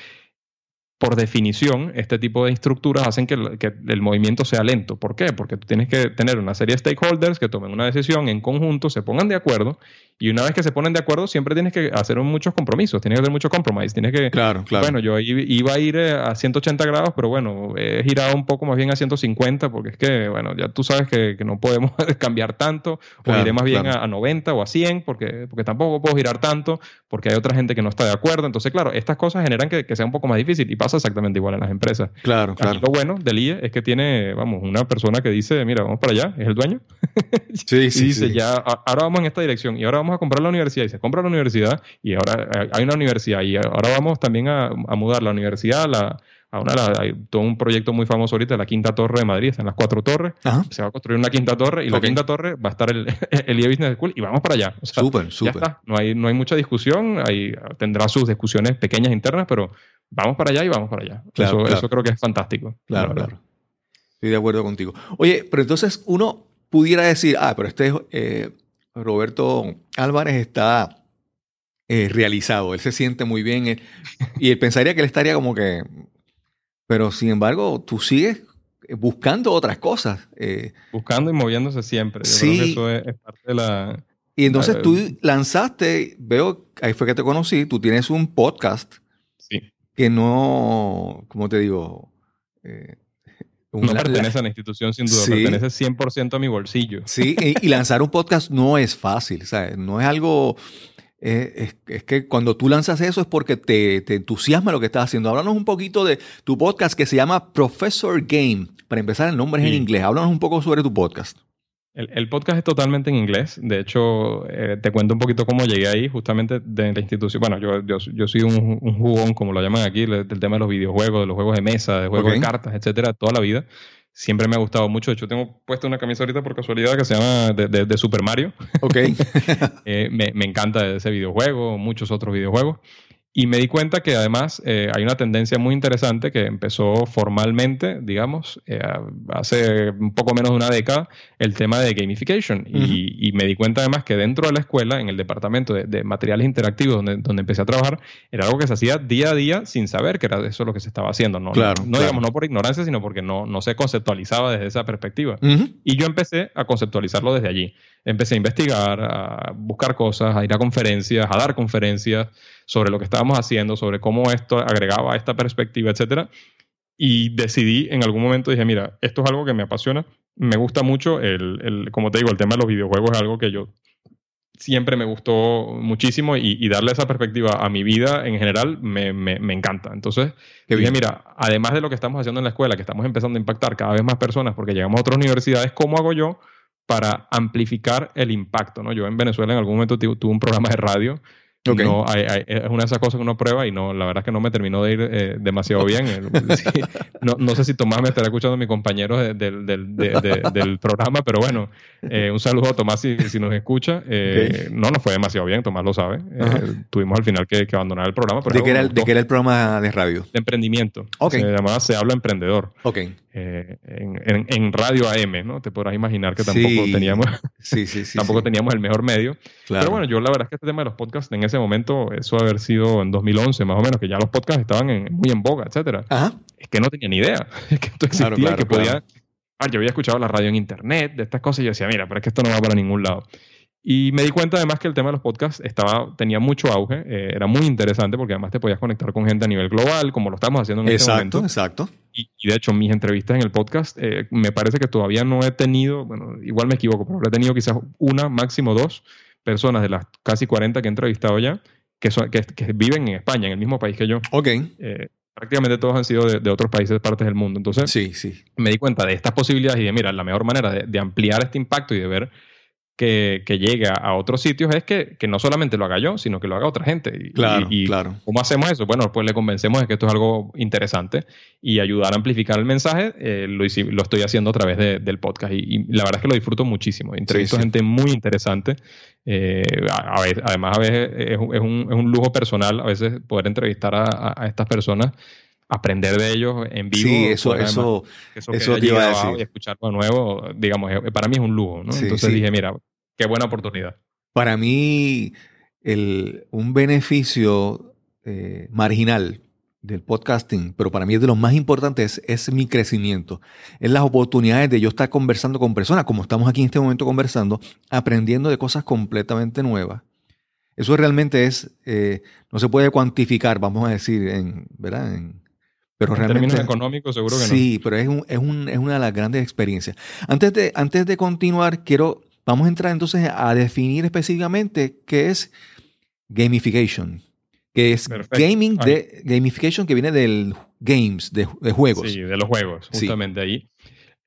Por definición, este tipo de estructuras hacen que el, que el movimiento sea lento. ¿Por qué? Porque tú tienes que tener una serie de stakeholders que tomen una decisión en conjunto, se pongan de acuerdo, y una vez que se ponen de acuerdo, siempre tienes que hacer muchos compromisos, tienes que hacer mucho compromise, tienes que... Claro, claro. Bueno, yo iba a ir eh, a 180 grados, pero bueno, he girado un poco más bien a 150 porque es que, bueno, ya tú sabes que, que no podemos (laughs) cambiar tanto, o iré más bien claro. a, a 90 o a 100 porque, porque tampoco puedo girar tanto, porque hay otra gente que no está de acuerdo. Entonces, claro, estas cosas generan que, que sea un poco más difícil y pasa exactamente igual en las empresas. claro, Aquí claro. lo bueno del IE es que tiene, vamos, una persona que dice, mira, vamos para allá, es el dueño, (laughs) Sí, y sí, dice, sí. ya, ahora vamos en esta dirección y ahora vamos a comprar la universidad. Y se compra la universidad y ahora eh, hay una universidad y ahora vamos también a, a mudar la universidad a, la, a una, la- hay todo un proyecto muy famoso ahorita, la Quinta Torre de Madrid, están las cuatro torres. Ajá. Se va a construir una quinta torre y la quinta torre va a estar el, (laughs) el IE Business School y vamos para allá. O sea, Súper, ya súper. está. No hay, no hay mucha discusión, hay, tendrá sus discusiones pequeñas internas, pero vamos para allá y vamos para allá. Claro, eso, claro. eso creo que es fantástico. la Claro, claro. Estoy de acuerdo contigo. Oye, pero entonces uno pudiera decir, ah, pero este eh, Roberto Álvarez está eh, realizado, él se siente muy bien eh, y él pensaría que él estaría como que, pero sin embargo, tú sigues buscando otras cosas. eh, Buscando y moviéndose siempre. Yo Sí. creo que eso es, es parte de la... y entonces Ah, tú lanzaste, veo, ahí fue que te conocí, tú tienes un podcast Sí. que no, ¿cómo te digo? Eh, un- No la- la- pertenece a la institución, sin duda. Sí. Pertenece 100% a mi bolsillo. Sí, y, y lanzar un podcast no es fácil, ¿sabes? No es algo... eh, es, es que cuando tú lanzas eso es porque te, te entusiasma lo que estás haciendo. Háblanos un poquito de tu podcast que se llama Professor Game. Para empezar, el nombre es en inglés. Háblanos un poco sobre tu podcast. El, el, podcast es totalmente en inglés. De hecho, eh, te cuento un poquito cómo llegué ahí, justamente de la institución. Bueno, yo, yo, yo soy un, un, jugón, como lo llaman aquí, del tema de los videojuegos, de los juegos de mesa, de juegos okay. de cartas, etcétera, toda la vida. Siempre me ha gustado mucho. De hecho, tengo puesto una camisa ahorita por casualidad que se llama de, de, de Super Mario. Ok. (laughs) eh, me, me, encanta ese videojuego, muchos otros videojuegos. Y me di cuenta que además eh, hay una tendencia muy interesante que empezó formalmente, digamos, eh, hace un poco menos de una década, el tema de gamification. Uh -huh. y, y, me di cuenta además que dentro de la escuela, en el departamento de, de, materiales interactivos donde, donde empecé a trabajar, era algo que se hacía día a día sin saber que era eso lo que se estaba haciendo. No, claro, no, no claro. digamos, no por ignorancia, sino porque no, no se conceptualizaba desde esa perspectiva. Uh -huh. Y yo empecé a conceptualizarlo desde allí. Empecé a investigar, a buscar cosas, a ir a conferencias, a dar conferencias sobre lo que estábamos haciendo, sobre cómo esto agregaba esta perspectiva, etcétera. Y decidí en algún momento, dije, mira, esto es algo que me apasiona, me gusta mucho, el, el, como te digo, el tema de los videojuegos es algo que yo siempre me gustó muchísimo y, y darle esa perspectiva a mi vida en general me, me, me encanta. Entonces, que dije, mira, además de lo que estamos haciendo en la escuela, que estamos empezando a impactar cada vez más personas porque llegamos a otras universidades, ¿cómo hago yo para amplificar el impacto? ¿no? Yo en Venezuela en algún momento tuve un programa de radio Okay. No, hay, hay, es una de esas cosas que uno prueba y no, la verdad es que no me terminó de ir eh, demasiado bien. (laughs) sí, no, no, sé si Tomás me estará escuchando, mi compañero de, de, de, del programa, pero bueno, eh, un saludo a Tomás si, si nos escucha. Eh, okay. No nos fue demasiado bien, Tomás lo sabe. -huh. tuvimos al final que, que, abandonar el programa. Pero ¿De, qué era, ¿De qué era el programa de radio? De emprendimiento. Okay. Se llamaba Se Habla Emprendedor. Okay. En, en, en, Radio AM, ¿no? Te podrás imaginar que tampoco sí. teníamos sí, (laughs) tampoco teníamos el mejor medio. Claro. Pero bueno, yo la verdad es que este tema de los podcasts en ese momento, eso haber sido en 2011 más o menos, que ya los podcasts estaban en, muy en boga, etcétera. Ajá. Es que no tenía ni idea (laughs) es que esto existía, claro, claro, que podía... Ah, yo había escuchado la radio en internet, de estas cosas, y yo decía, mira, pero es que esto no va para ningún lado. Y me di cuenta además que el tema de los podcasts estaba, tenía mucho auge, eh, era muy interesante porque además te podías conectar con gente a nivel global, como lo estamos haciendo en exacto, este momento. Exacto, y, y, de hecho, mis entrevistas en el podcast, eh, me parece que todavía no he tenido, bueno, igual me equivoco, pero he tenido quizás una, máximo dos personas de las casi 40 que he entrevistado ya, que, son, que, que viven en España, en el mismo país que yo. Ok. Eh, prácticamente todos han sido de, de, otros países, partes del mundo. Entonces, sí, sí. me di cuenta de estas posibilidades y de, mira, la mejor manera de, de ampliar este impacto y de ver que, que, llegue a otros sitios es que, que, no solamente lo haga yo, sino que lo haga otra gente. Y, claro, y, claro. ¿Cómo hacemos eso? Bueno, pues le convencemos de que esto es algo interesante y ayudar a amplificar el mensaje eh, lo, lo, estoy haciendo a través de, del podcast. Y, y, la verdad es que lo disfruto muchísimo. Entrevisto sí, sí. gente muy interesante. Eh, a, a veces, además, a veces es, es, un, es, un, lujo personal a veces poder entrevistar a, a, a estas personas aprender de ellos en vivo. Sí, eso, eso, eso, eso te iba a decir. Y escucharlo de nuevo, digamos, para mí es un lujo, ¿no? Sí, Entonces sí. dije, mira, qué buena oportunidad. Para mí, el, un beneficio eh, marginal del podcasting, pero para mí es de los más importantes, es, es mi crecimiento. Es las oportunidades de yo estar conversando con personas, como estamos aquí en este momento conversando, aprendiendo de cosas completamente nuevas. Eso realmente es, eh, no se puede cuantificar, vamos a decir, en, ¿verdad? En, pero en realmente, términos económicos, seguro que sí, no. Sí, pero es, un, es, un, es, una de las grandes experiencias. Antes de, antes de continuar, quiero, vamos a entrar entonces a definir específicamente qué es gamification, que es Perfecto. gaming de gamification que viene del games, de, de juegos. Sí, de los juegos, justamente sí. ahí.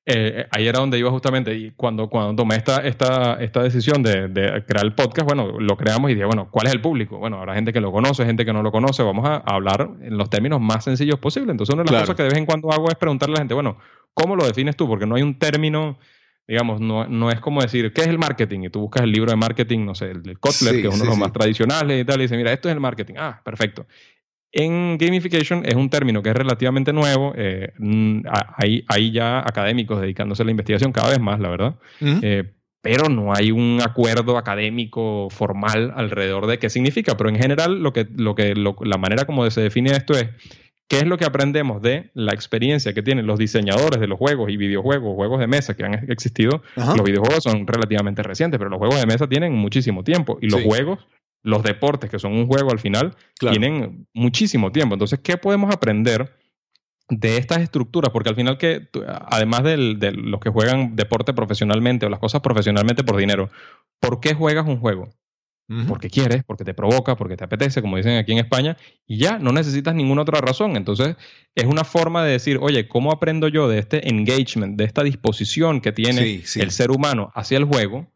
Eh, ahí era donde iba justamente y cuando, cuando tomé esta, esta, esta decisión de, de, crear el podcast, bueno, lo creamos y dije, bueno, ¿cuál es el público? Bueno, habrá gente que lo conoce, gente que no lo conoce, vamos a, hablar en los términos más sencillos posibles. Entonces una de las claro. cosas que de vez en cuando hago es preguntarle a la gente, bueno, ¿cómo lo defines tú? Porque no hay un término, digamos, no, no es como decir, ¿qué es el marketing? Y tú buscas el libro de marketing, no sé, el de Kotler, sí, que es uno sí, de los sí. más tradicionales y tal, y dice, mira, esto es el marketing. Ah, perfecto. En gamification es un término que es relativamente nuevo. Eh, hay, hay, ya académicos dedicándose a la investigación cada vez más, la verdad. Uh -huh. eh, pero no hay un acuerdo académico formal alrededor de qué significa. Pero en general, lo que, lo que, lo, la manera como se define esto es qué es lo que aprendemos de la experiencia que tienen los diseñadores de los juegos y videojuegos, juegos de mesa que han existido. Los videojuegos son relativamente recientes, pero los juegos de mesa tienen muchísimo tiempo. Y los sí. juegos los deportes, que son un juego al final, claro. tienen muchísimo tiempo. Entonces, ¿qué podemos aprender de estas estructuras? Porque al final, que además del, de los que juegan deporte profesionalmente o las cosas profesionalmente por dinero, ¿por qué juegas un juego? Porque quieres, porque te provoca, porque te apetece, como dicen aquí en España, y ya no necesitas ninguna otra razón. Entonces, es una forma de decir, oye, ¿cómo aprendo yo de este engagement, de esta disposición que tiene Sí, sí. el ser humano hacia el juego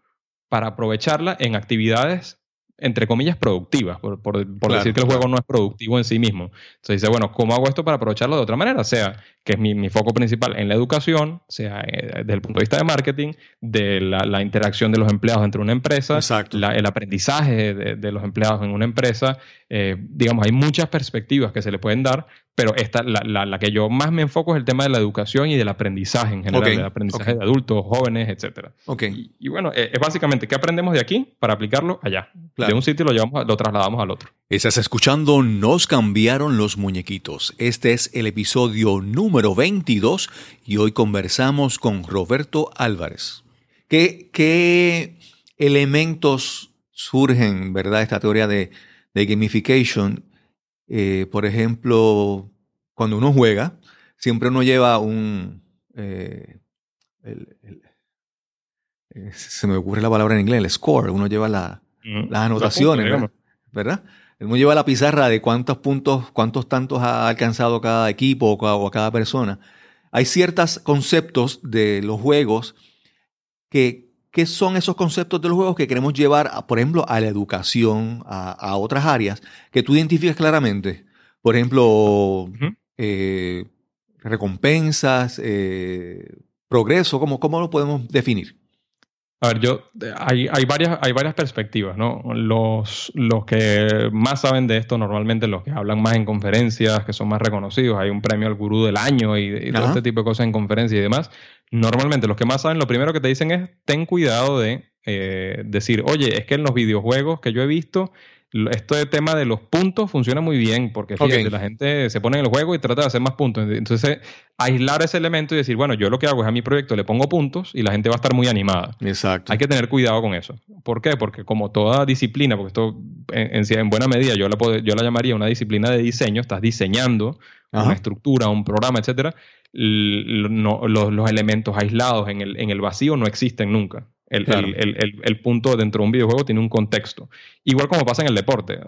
para aprovecharla en actividades entre comillas, productivas, por, por- por Claro, decir que el claro. juego no es productivo en sí mismo. Entonces dice, bueno, ¿cómo hago esto para aprovecharlo de otra manera? Sea que es mi, mi foco principal en la educación, sea eh, desde el punto de vista de marketing, de la, la interacción de los empleados entre una empresa, la- el aprendizaje de, de los empleados en una empresa. eh, digamos, hay muchas perspectivas que se le pueden dar, pero esta, la, la- la que yo más me enfoco es el tema de la educación y del aprendizaje en general, Ok, del aprendizaje de adultos, jóvenes, etcétera. Ok, Y, y bueno, eh, es básicamente qué aprendemos de aquí para aplicarlo allá. Claro. De un sitio lo llevamos, lo trasladamos al otro. Estás escuchando Nos cambiaron los muñequitos. Este es el episodio número 22 y hoy conversamos con Roberto Álvarez. ¿Qué, qué elementos surgen, verdad, esta teoría de, de gamification? Eh, por ejemplo, cuando uno juega, siempre uno lleva un... eh, el- el- eh, se me ocurre la palabra en inglés, el score. Uno lleva la, las anotaciones, ¿verdad? ¿verdad? Uno lleva la pizarra de cuántos puntos, cuántos tantos ha alcanzado cada equipo o o cada persona. Hay ciertos conceptos de los juegos que, que son esos conceptos de los juegos que queremos llevar, a, por ejemplo, a la educación, a, a otras áreas, que tú identificas claramente. Por ejemplo, eh, recompensas, eh, progreso, ¿cómo, ¿cómo lo podemos definir? A ver, yo, hay, hay, varias, hay varias perspectivas, ¿no? Los, los que más saben de esto, normalmente los que hablan más en conferencias, que son más reconocidos, hay un premio al gurú del año y, y todo este tipo de cosas en conferencias y demás. Normalmente los que más saben, lo primero que te dicen es, ten cuidado de eh, decir, oye, es que en los videojuegos que yo he visto, lo- este tema de los puntos funciona muy bien, porque fíjate, la gente se pone en el juego y trata de hacer más puntos. Entonces, aislar ese elemento y decir, bueno, yo lo que hago es a mi proyecto le pongo puntos y la gente va a estar muy animada. Exacto. Hay que tener cuidado con eso. ¿Por qué? Porque como toda disciplina, porque esto en, en- en buena medida yo la, yo la llamaría una disciplina de diseño, estás diseñando una Ajá. estructura, un programa, etcétera, no- los, los elementos aislados en el, en el vacío no existen nunca. El, Claro. el- el- el- punto dentro de un videojuego tiene un contexto. Igual como pasa en el deporte.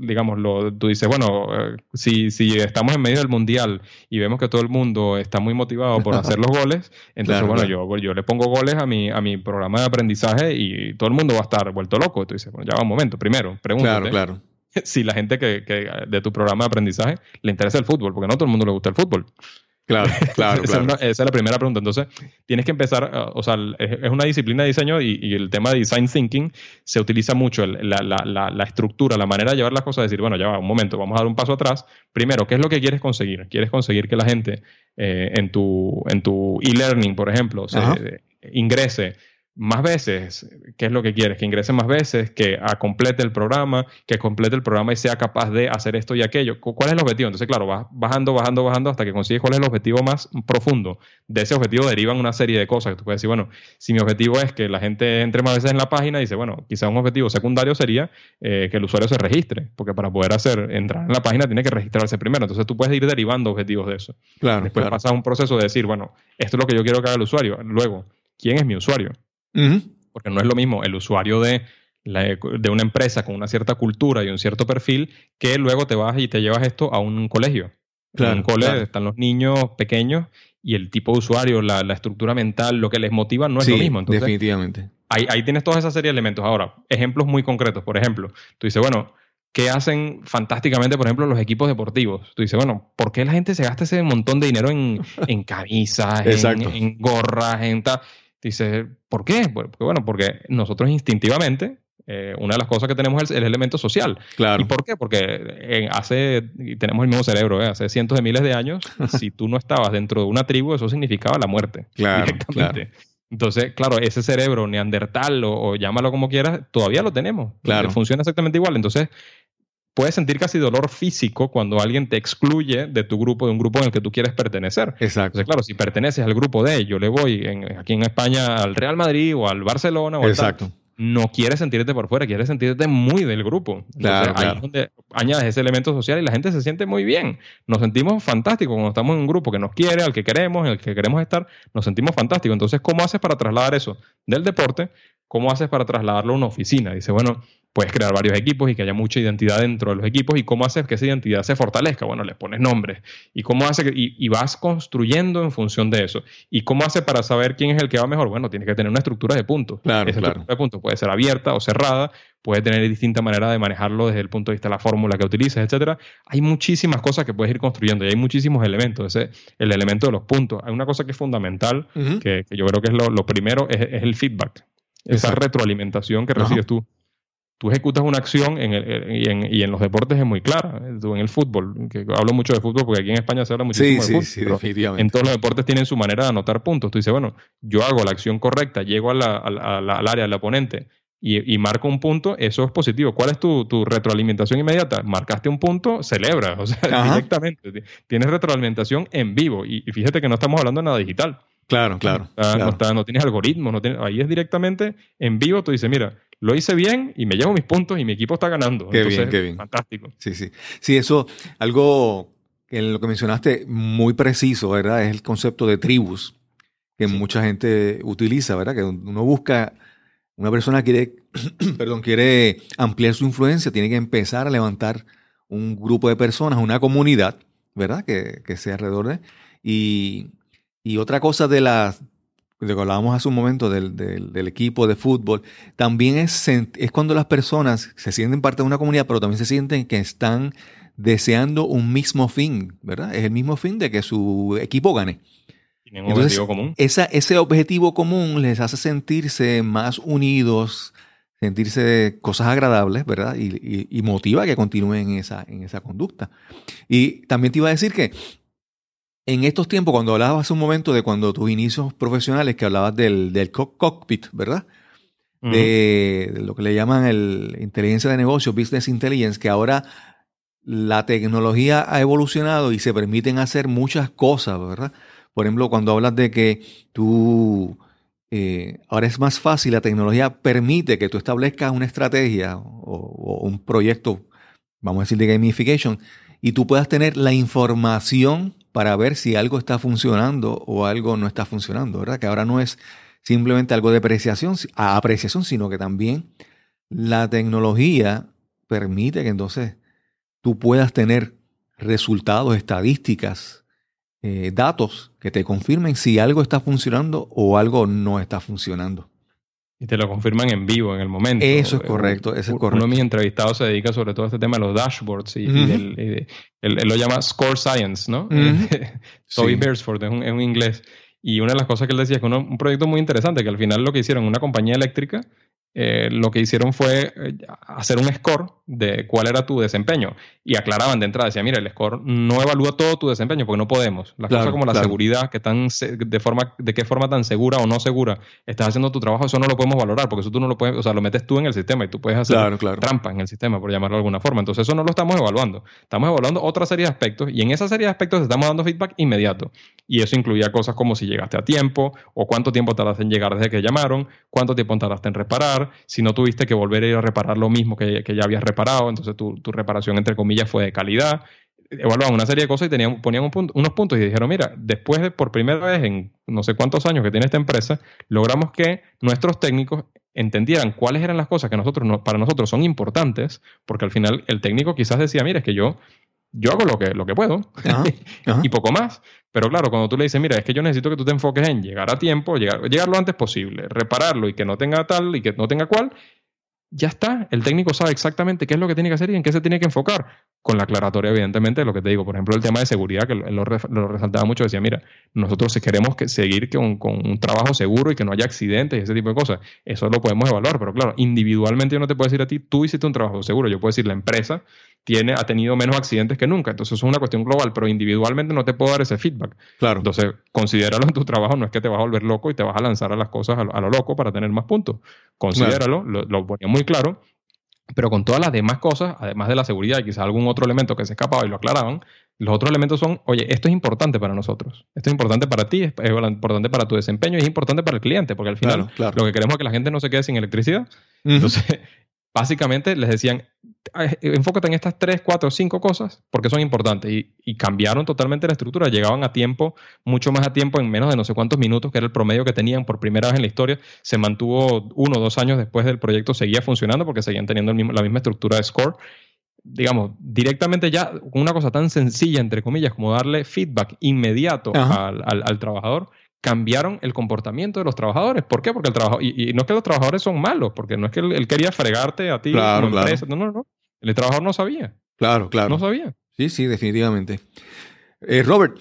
Digamos, lo, tú dices, bueno, eh, si, si estamos en medio del mundial y vemos que todo el mundo está muy motivado por (laughs) hacer los goles, entonces, Claro, bueno, claro. Yo, yo le pongo goles a mi, a mi programa de aprendizaje y todo el mundo va a estar vuelto loco. Tú dices, bueno, ya va un momento. Primero, pregúntate Claro, claro. (laughs) si la gente que, que de tu programa de aprendizaje le interesa el fútbol, porque no a todo el mundo le gusta el fútbol. Claro, (laughs) claro, esa, es claro. una- esa es la primera pregunta. Entonces, tienes que empezar, uh, o sea, es, es una disciplina de diseño y, y el tema de design thinking se utiliza mucho, el- la, la- la- la estructura, la manera de llevar las cosas, decir, bueno, ya va, un momento, vamos a dar un paso atrás. Primero, ¿qué es lo que quieres conseguir? ¿Quieres conseguir que la gente eh, en tu en tu e-learning, por ejemplo, se, eh, ingrese más veces? ¿Qué es lo que quieres? Que ingrese más veces, que complete el programa, que complete el programa y sea capaz de hacer esto y aquello. ¿Cu- ¿Cuál es el objetivo? Entonces, claro, vas bajando, bajando, bajando hasta que consigues cuál es el objetivo más profundo. De ese objetivo derivan una serie de cosas que tú puedes decir, bueno, si mi objetivo es que la gente entre más veces en la página, dice, bueno, quizá un objetivo secundario sería eh, que el usuario se registre, porque para poder hacer entrar en la página tiene que registrarse primero. Entonces tú puedes ir derivando objetivos de eso. Claro, Después claro. pasa un proceso de decir, bueno, esto es lo que yo quiero que haga el usuario. Luego, ¿quién es mi usuario? Porque no es lo mismo el usuario de, la- de una empresa con una cierta cultura y un cierto perfil que luego te vas y te llevas esto a un colegio. Claro, en un cole claro. están los niños pequeños y el tipo de usuario, la, la estructura mental, lo que les motiva no es sí, lo mismo. Entonces, definitivamente. ahí, ahí tienes toda esa serie de elementos. Ahora, ejemplos muy concretos. Por ejemplo, tú dices, bueno, ¿qué hacen fantásticamente, por ejemplo, los equipos deportivos? Tú dices, bueno, ¿por qué la gente se gasta ese montón de dinero en, en camisas, en, en gorras, en tal? Dices, ¿por qué? Bueno, Porque, bueno, porque nosotros instintivamente, eh, una de las cosas que tenemos es el, el elemento social. Claro. ¿Y por qué? Porque eh, hace, y tenemos el mismo cerebro, ¿eh? hace cientos de miles de años, (laughs) si tú no estabas dentro de una tribu, eso significaba la muerte. Claro, directamente. Entonces, claro, ese cerebro neandertal o, o llámalo como quieras, todavía lo tenemos. Claro. Funciona exactamente igual. Entonces, puedes sentir casi dolor físico cuando alguien te excluye de tu grupo, de un grupo en el que tú quieres pertenecer. Exacto. Entonces, claro, si perteneces al grupo de, yo le voy en- aquí en España al Real Madrid o al Barcelona o al Exacto. no quieres sentirte por fuera, quieres sentirte muy del grupo. Entonces, Claro, ahí claro. es donde añades ese elemento social y la gente se siente muy bien. Nos sentimos fantásticos cuando estamos en un grupo que nos quiere, al que queremos, en el que queremos estar, nos sentimos fantásticos. Entonces, ¿cómo haces para trasladar eso del deporte ¿cómo haces para trasladarlo a una oficina? Dice, bueno, puedes crear varios equipos y que haya mucha identidad dentro de los equipos. ¿Y cómo haces que esa identidad se fortalezca? Bueno, le pones nombres. ¿Y cómo hace que, y, vas construyendo en función de eso? ¿Y cómo hace para saber quién es el que va mejor? Bueno, tienes que tener una estructura de puntos. Claro, esa claro. estructura de puntos puede ser abierta o cerrada, puede tener distinta manera de manejarlo desde el punto de vista de la fórmula que utilices, etcétera. Hay muchísimas cosas que puedes ir construyendo y hay muchísimos elementos. Ese, el elemento de los puntos. Hay una cosa que es fundamental, que, que yo creo que es lo, lo primero, es, es el feedback. Esa Exacto. retroalimentación que Ajá. recibes tú. Tú ejecutas una acción en el- y, en, y en los deportes es muy clara. Tú en el fútbol, que hablo mucho de fútbol porque aquí en España se habla muchísimo Sí, de sí, fútbol. sí, definitivamente. en todos los deportes tienen su manera de anotar puntos. Tú dices, bueno, yo hago la acción correcta, llego a la- a la- a la- al área del oponente y, y marco un punto, eso es positivo. ¿Cuál es tu, tu retroalimentación inmediata? Marcaste un punto, celebra, (laughs) o sea, Ajá. directamente. Tienes retroalimentación en vivo y, y fíjate que no estamos hablando de nada digital. Claro, claro. Está- claro. No, está- no tienes algoritmos, no tienes- ahí es directamente en vivo. Tú dices, mira, lo hice bien y me llevo mis puntos y mi equipo está ganando. Qué bien, Entonces, qué bien. Fantástico. Sí, sí. Sí, eso, algo que en lo que mencionaste muy preciso, ¿verdad? Es el concepto de tribus que Sí. mucha gente utiliza, ¿verdad? Que uno busca, una persona quiere, (clears throat) perdón, quiere ampliar su influencia, tiene que empezar a levantar un grupo de personas, una comunidad, ¿verdad? Que, que sea alrededor de. Y, y otra cosa de las de que hablábamos hace un momento del, del- del equipo de fútbol, también es, es cuando las personas se sienten parte de una comunidad, pero también se sienten que están deseando un mismo fin, ¿verdad? Es el mismo fin de que su equipo gane. Tienen un Entonces, objetivo común. Esa, ese objetivo común les hace sentirse más unidos, sentirse cosas agradables, ¿verdad? Y, y- y motiva que continúen en esa, en esa conducta. Y también te iba a decir que en estos tiempos, cuando hablabas hace un momento de cuando tus inicios profesionales, que hablabas del, del co- cockpit, ¿verdad? De, de lo que le llaman el inteligencia de negocio, business intelligence, que ahora la tecnología ha evolucionado y se permiten hacer muchas cosas, ¿verdad? Por ejemplo, cuando hablas de que tú, eh, ahora es más fácil, la tecnología permite que tú establezcas una estrategia o, o un proyecto, vamos a decir, de gamification, y tú puedas tener la información para ver si algo está funcionando o algo no está funcionando, ¿verdad? Que ahora no es simplemente algo de apreciación, a apreciación, sino que también la tecnología permite que entonces tú puedas tener resultados, estadísticas, eh, datos que te confirmen si algo está funcionando o algo no está funcionando. Y te lo confirman en vivo, en el momento. Eso es Eh, correcto, eso es Uno de mis entrevistados se dedica sobre todo a este tema de los dashboards y, del- y de- él, él lo llama score science, ¿no? Ujú. (laughs) Toby Sí. Beresford es un, es un inglés. Y una de las cosas que él decía es que uno- un proyecto muy interesante, que al final lo que hicieron una compañía eléctrica, eh, lo que hicieron fue eh, hacer un score de cuál era tu desempeño. Y aclaraban de entrada, decía, mira, el score no evalúa todo tu desempeño porque no podemos. Las Claro, cosas como la claro. seguridad, que tan se- de forma, de qué forma tan segura o no segura estás haciendo tu trabajo, eso no lo podemos valorar, porque eso tú no lo puedes, o sea, lo metes tú en el sistema y tú puedes hacer claro. trampa en el sistema, por llamarlo de alguna forma. Entonces, eso no lo estamos evaluando. Estamos evaluando otra serie de aspectos y en esa serie de aspectos estamos dando feedback inmediato. Y eso incluía cosas como si llegaste a tiempo o cuánto tiempo tardaste en llegar desde que llamaron, cuánto tiempo tardaste en reparar, si no tuviste que volver a ir a reparar lo mismo que, ya habías reparado, entonces tu, tu reparación, entre comillas, fue de calidad. Evaluaban una serie de cosas y tenían, ponían un punto- unos puntos y dijeron, mira, después de por primera vez en no sé cuántos años que tiene esta empresa, logramos que nuestros técnicos entendieran cuáles eran las cosas que nosotros no- para nosotros son importantes, porque al final el técnico quizás decía, mira, es que yo, yo hago lo que, lo que puedo Ajá, ajá. (laughs) y poco más. Pero claro, cuando tú le dices, mira, es que yo necesito que tú te enfoques en llegar a tiempo, llegar, llegar lo antes posible, repararlo y que no tenga tal y que no tenga cual, ya está. El técnico sabe exactamente qué es lo que tiene que hacer y en qué se tiene que enfocar. Con la aclaratoria, evidentemente, de lo que te digo. Por ejemplo, el tema de seguridad, que él lo, lo resaltaba mucho, decía, mira, nosotros queremos que seguir con, con un trabajo seguro y que no haya accidentes y ese tipo de cosas, eso lo podemos evaluar. Pero claro, individualmente yo no te puedo decir a ti, tú hiciste un trabajo seguro. Yo puedo decir, la empresa tiene, ha tenido menos accidentes que nunca. Entonces, eso es una cuestión global, pero individualmente no te puedo dar ese feedback. Claro. Entonces, considéralo en tu trabajo, no es que te vas a volver loco y te vas a lanzar a las cosas a lo, a lo loco para tener más puntos. Considéralo, lo, lo ponía muy claro, pero con todas las demás cosas, además de la seguridad y quizás algún otro elemento que se escapaba y lo aclaraban, los otros elementos son, oye, esto es importante para nosotros, esto es importante para ti, es importante para tu desempeño y es importante para el cliente, porque al final Claro, claro. lo que queremos es que la gente no se quede sin electricidad. Entonces, (laughs) básicamente les decían, enfócate en estas tres, cuatro, cinco cosas porque son importantes y, y, cambiaron totalmente la estructura. Llegaban a tiempo, mucho más a tiempo, en menos de no sé cuántos minutos, que era el promedio que tenían por primera vez en la historia. Se mantuvo uno o dos años después del proyecto, seguía funcionando porque seguían teniendo mismo, la misma estructura de score. Digamos, directamente ya una cosa tan sencilla, entre comillas, como darle feedback inmediato al, al, al trabajador, cambiaron el comportamiento de los trabajadores. ¿Por qué? Porque el trabajo, y, y, no es que los trabajadores son malos, porque no es que él, él quería fregarte a ti claro, como claro. empresa. No, no, no. El trabajador no sabía. Claro, claro. No sabía. Sí, sí, definitivamente. Eh, Robert,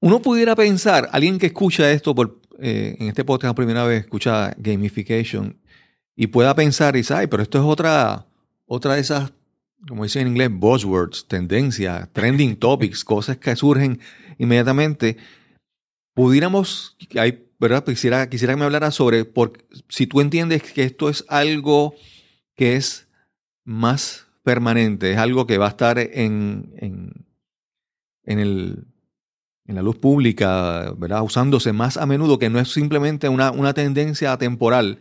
uno pudiera pensar, alguien que escucha esto por, eh, en este podcast por primera vez, escucha gamification, y pueda pensar y dice, ay, pero esto es otra, otra de esas, como dicen en inglés, buzzwords, tendencias, trending (laughs) topics, cosas que surgen inmediatamente pudiéramos, hay, ¿verdad? Quisiera, quisiera que me hablara sobre por, si tú entiendes que esto es algo que es más permanente, es algo que va a estar en, en, en, el, en la luz pública, ¿verdad? Usándose más a menudo, que no es simplemente una, una tendencia temporal.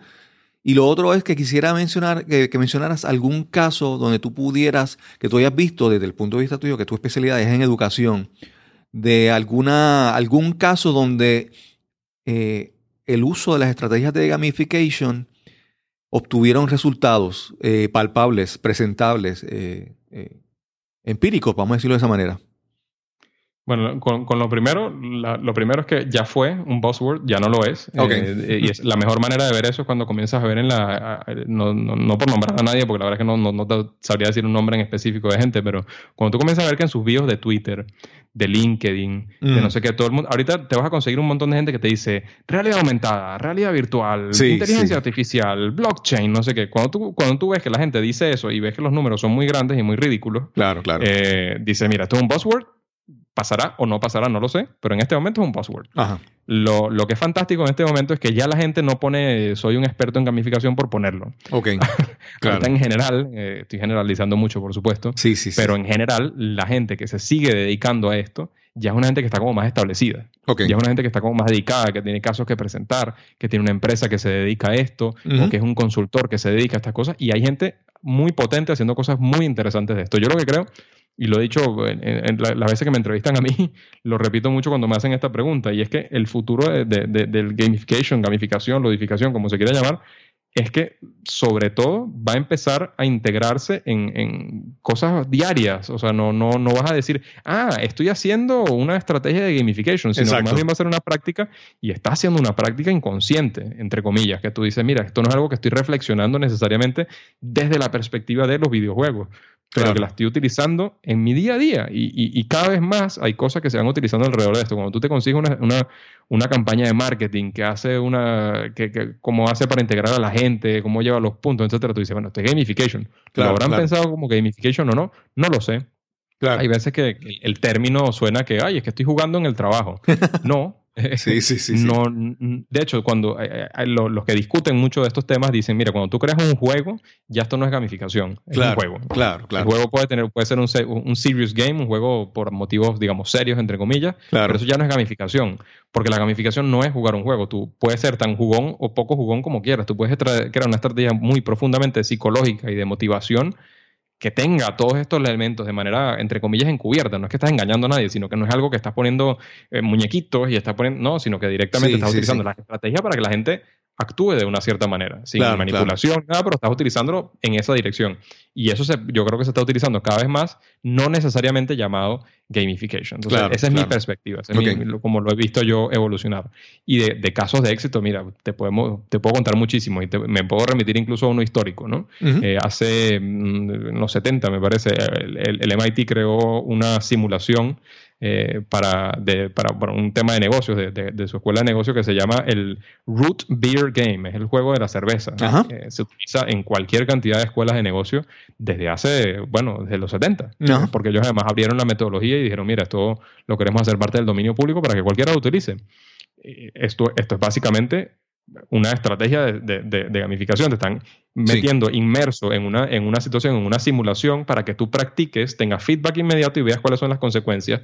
Y lo otro es que quisiera mencionar, que, que, mencionaras algún caso donde tú pudieras, que tú hayas visto desde el punto de vista tuyo, que tu especialidad es en educación, de alguna, algún caso donde eh, el uso de las estrategias de gamification obtuvieron resultados eh, palpables, presentables, eh, empíricos, vamos a decirlo de esa manera. Bueno, con, con lo primero, la, lo primero es que ya fue un buzzword, ya no lo es. Okay. Eh, y es la mejor manera de ver eso es cuando comienzas a ver en la. No, no, no por nombrar a nadie, porque la verdad es que no, no, no, te sabría decir un nombre en específico de gente, pero cuando tú comienzas a ver que en sus videos de Twitter, de LinkedIn, mm. de no sé qué, todo el mundo. Ahorita te vas a conseguir un montón de gente que te dice realidad aumentada, realidad virtual, sí, inteligencia sí. artificial, blockchain, no sé qué. Cuando tú, cuando tú ves que la gente dice eso y ves que los números son muy grandes y muy ridículos, claro, claro. Eh, dice: Mira, esto es un buzzword pasará o no pasará, no lo sé, pero en este momento es un buzzword. Ajá. Lo, lo, que es fantástico en este momento es que ya la gente no pone soy un experto en gamificación por ponerlo. Ok. (laughs) claro. en general, eh, estoy generalizando mucho, por supuesto, sí, sí, pero sí. en general la gente que se sigue dedicando a esto ya es una gente que está como más establecida. Okay. Ya es una gente que está como más dedicada, que tiene casos que presentar, que tiene una empresa que se dedica a esto, Uh -huh. o que es un consultor que se dedica a estas cosas, y hay gente muy potente haciendo cosas muy interesantes de esto. Yo lo que creo y lo he dicho en, en, las veces que me entrevistan a mí, (laughs) lo repito mucho cuando me hacen esta pregunta, y es que el futuro de, de, de, del gamification, gamificación, lodificación, como se quiera llamar, es que sobre todo va a empezar a integrarse en, en, cosas diarias. O sea, no, no, no vas a decir, ah, estoy haciendo una estrategia de gamification, sino Exacto. que más bien va a ser una práctica y está haciendo una práctica inconsciente, entre comillas, que tú dices, mira, esto no es algo que estoy reflexionando necesariamente desde la perspectiva de los videojuegos pero claro. que la estoy utilizando en mi día a día. Y, y, y, cada vez más hay cosas que se van utilizando alrededor de esto. Cuando tú te consigues una, una, una campaña de marketing que hace una, que, que, cómo hace para integrar a la gente, cómo lleva los puntos, etcétera, tú dices, bueno, esto es gamification. Claro, ¿Lo habrán claro. pensado como gamification o no? No lo sé. Claro. Hay veces que el término suena que, ay, es que estoy jugando en el trabajo. (laughs) no. Sí, (laughs) sí, sí, sí, No, de hecho, cuando eh, los, los que discuten mucho de estos temas dicen, mira, cuando tú creas un juego, ya esto no es gamificación, es claro, un juego. Claro, claro. El juego puede tener, puede ser un, un serious game, un juego por motivos, digamos, serios, entre comillas, claro. pero eso ya no es gamificación, porque la gamificación no es jugar un juego. Tú puedes ser tan jugón o poco jugón como quieras. Tú puedes crear una estrategia muy profundamente psicológica y de motivación que tenga todos estos elementos de manera, entre comillas, encubierta. No es que estás engañando a nadie, sino que no es algo que estás poniendo eh, muñequitos y estás poniendo, no, sino que directamente sí, estás sí, utilizando sí. la estrategia para que la gente actúe de una cierta manera, sin claro, manipulación, claro. nada, pero estás utilizándolo en esa dirección. Y eso se, yo creo que se está utilizando cada vez más, no necesariamente llamado gamification. Entonces, claro, esa es mi perspectiva, esa okay. es mi, como lo he visto yo evolucionar. Y de, de, casos de éxito, mira, te, podemos, te puedo contar muchísimo y te, me puedo remitir incluso a uno histórico, ¿no? Uh -huh. eh, hace en los 70, me parece, el, el, el MIT creó una simulación eh, para, de, para, un tema de negocios, de, de, de, su escuela de negocios que se llama el Root Beer Game, es el juego de la cerveza. Eh, se utiliza en cualquier cantidad de escuelas de negocios desde hace, bueno, desde los 70, no. porque ellos además abrieron la metodología y dijeron, mira, esto lo queremos hacer parte del dominio público para que cualquiera lo utilice. Esto, esto es básicamente una estrategia de, de, de, gamificación. Te están metiendo sí. inmerso en una, en una situación, en una simulación, para que tú practiques, tengas feedback inmediato y veas cuáles son las consecuencias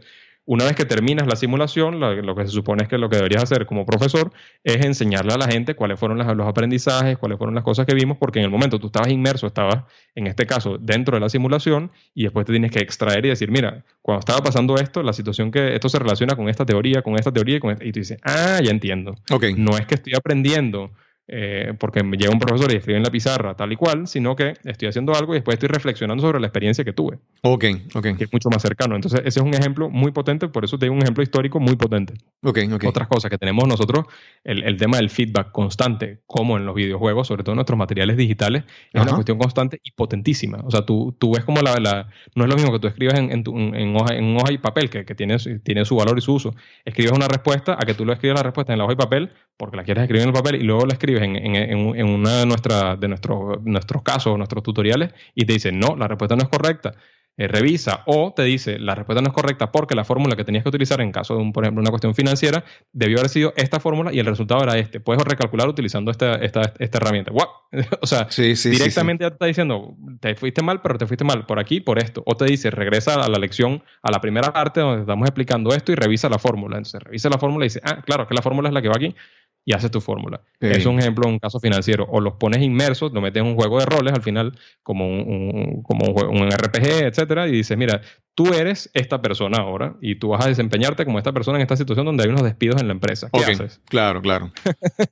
Una vez que terminas la simulación, lo, lo, que se supone es que lo que deberías hacer como profesor es enseñarle a la gente cuáles fueron las, los aprendizajes, cuáles fueron las cosas que vimos, porque en el momento tú estabas inmerso, estabas, en este caso, dentro de la simulación, y después te tienes que extraer y decir, mira, cuando estaba pasando esto, la situación que esto se relaciona con esta teoría, con esta teoría, y, con esta, y tú dices, ah, ya entiendo. Okay. No es que estoy aprendiendo eh, porque me llega un profesor y escribe en la pizarra tal y cual, sino que estoy haciendo algo y después estoy reflexionando sobre la experiencia que tuve. Ok, ok. Que es mucho más cercano. Entonces, ese es un ejemplo muy potente, por eso te digo un ejemplo histórico muy potente. Ok, ok. Otras cosas que tenemos nosotros, el, el tema del feedback constante, como en los videojuegos, sobre todo en nuestros materiales digitales, es Ajá. una cuestión constante y potentísima. O sea, tú, tú ves como la, la- No es lo mismo que tú escribas en, en, tu- en- hoja, en hoja y papel, que, que tiene, su- tiene su valor y su uso. Escribes una respuesta a que tú lo escribas la respuesta en la hoja y papel, porque la quieres escribir en el papel, y luego la escribes en, en, en- en una de, nuestra, de nuestros, nuestros casos, nuestros tutoriales, y te dice, no, la respuesta no es correcta. Eh, revisa o te dice la respuesta no es correcta porque la fórmula que tenías que utilizar en caso de, un, por ejemplo, una cuestión financiera debió haber sido esta fórmula y el resultado era este. Puedes recalcular utilizando esta, esta, esta herramienta. ¡Guau! (laughs) o sea, Sí, sí, sí, directamente ya te está diciendo, te fuiste mal, pero te fuiste mal por aquí, por esto. O te dice, regresa a la lección, a la primera parte donde estamos explicando esto y revisa la fórmula. Entonces, revisa la fórmula y dice, ah, claro, que la fórmula es la que va aquí y haces tu fórmula. Es un ejemplo, un caso financiero. O los pones inmersos, lo metes en un juego de roles al final, como un, un- como un, juego- un RPG, etcétera, y dices, mira, tú eres esta persona ahora y tú vas a desempeñarte como esta persona en esta situación donde hay unos despidos en la empresa. ¿Qué haces? Claro, claro.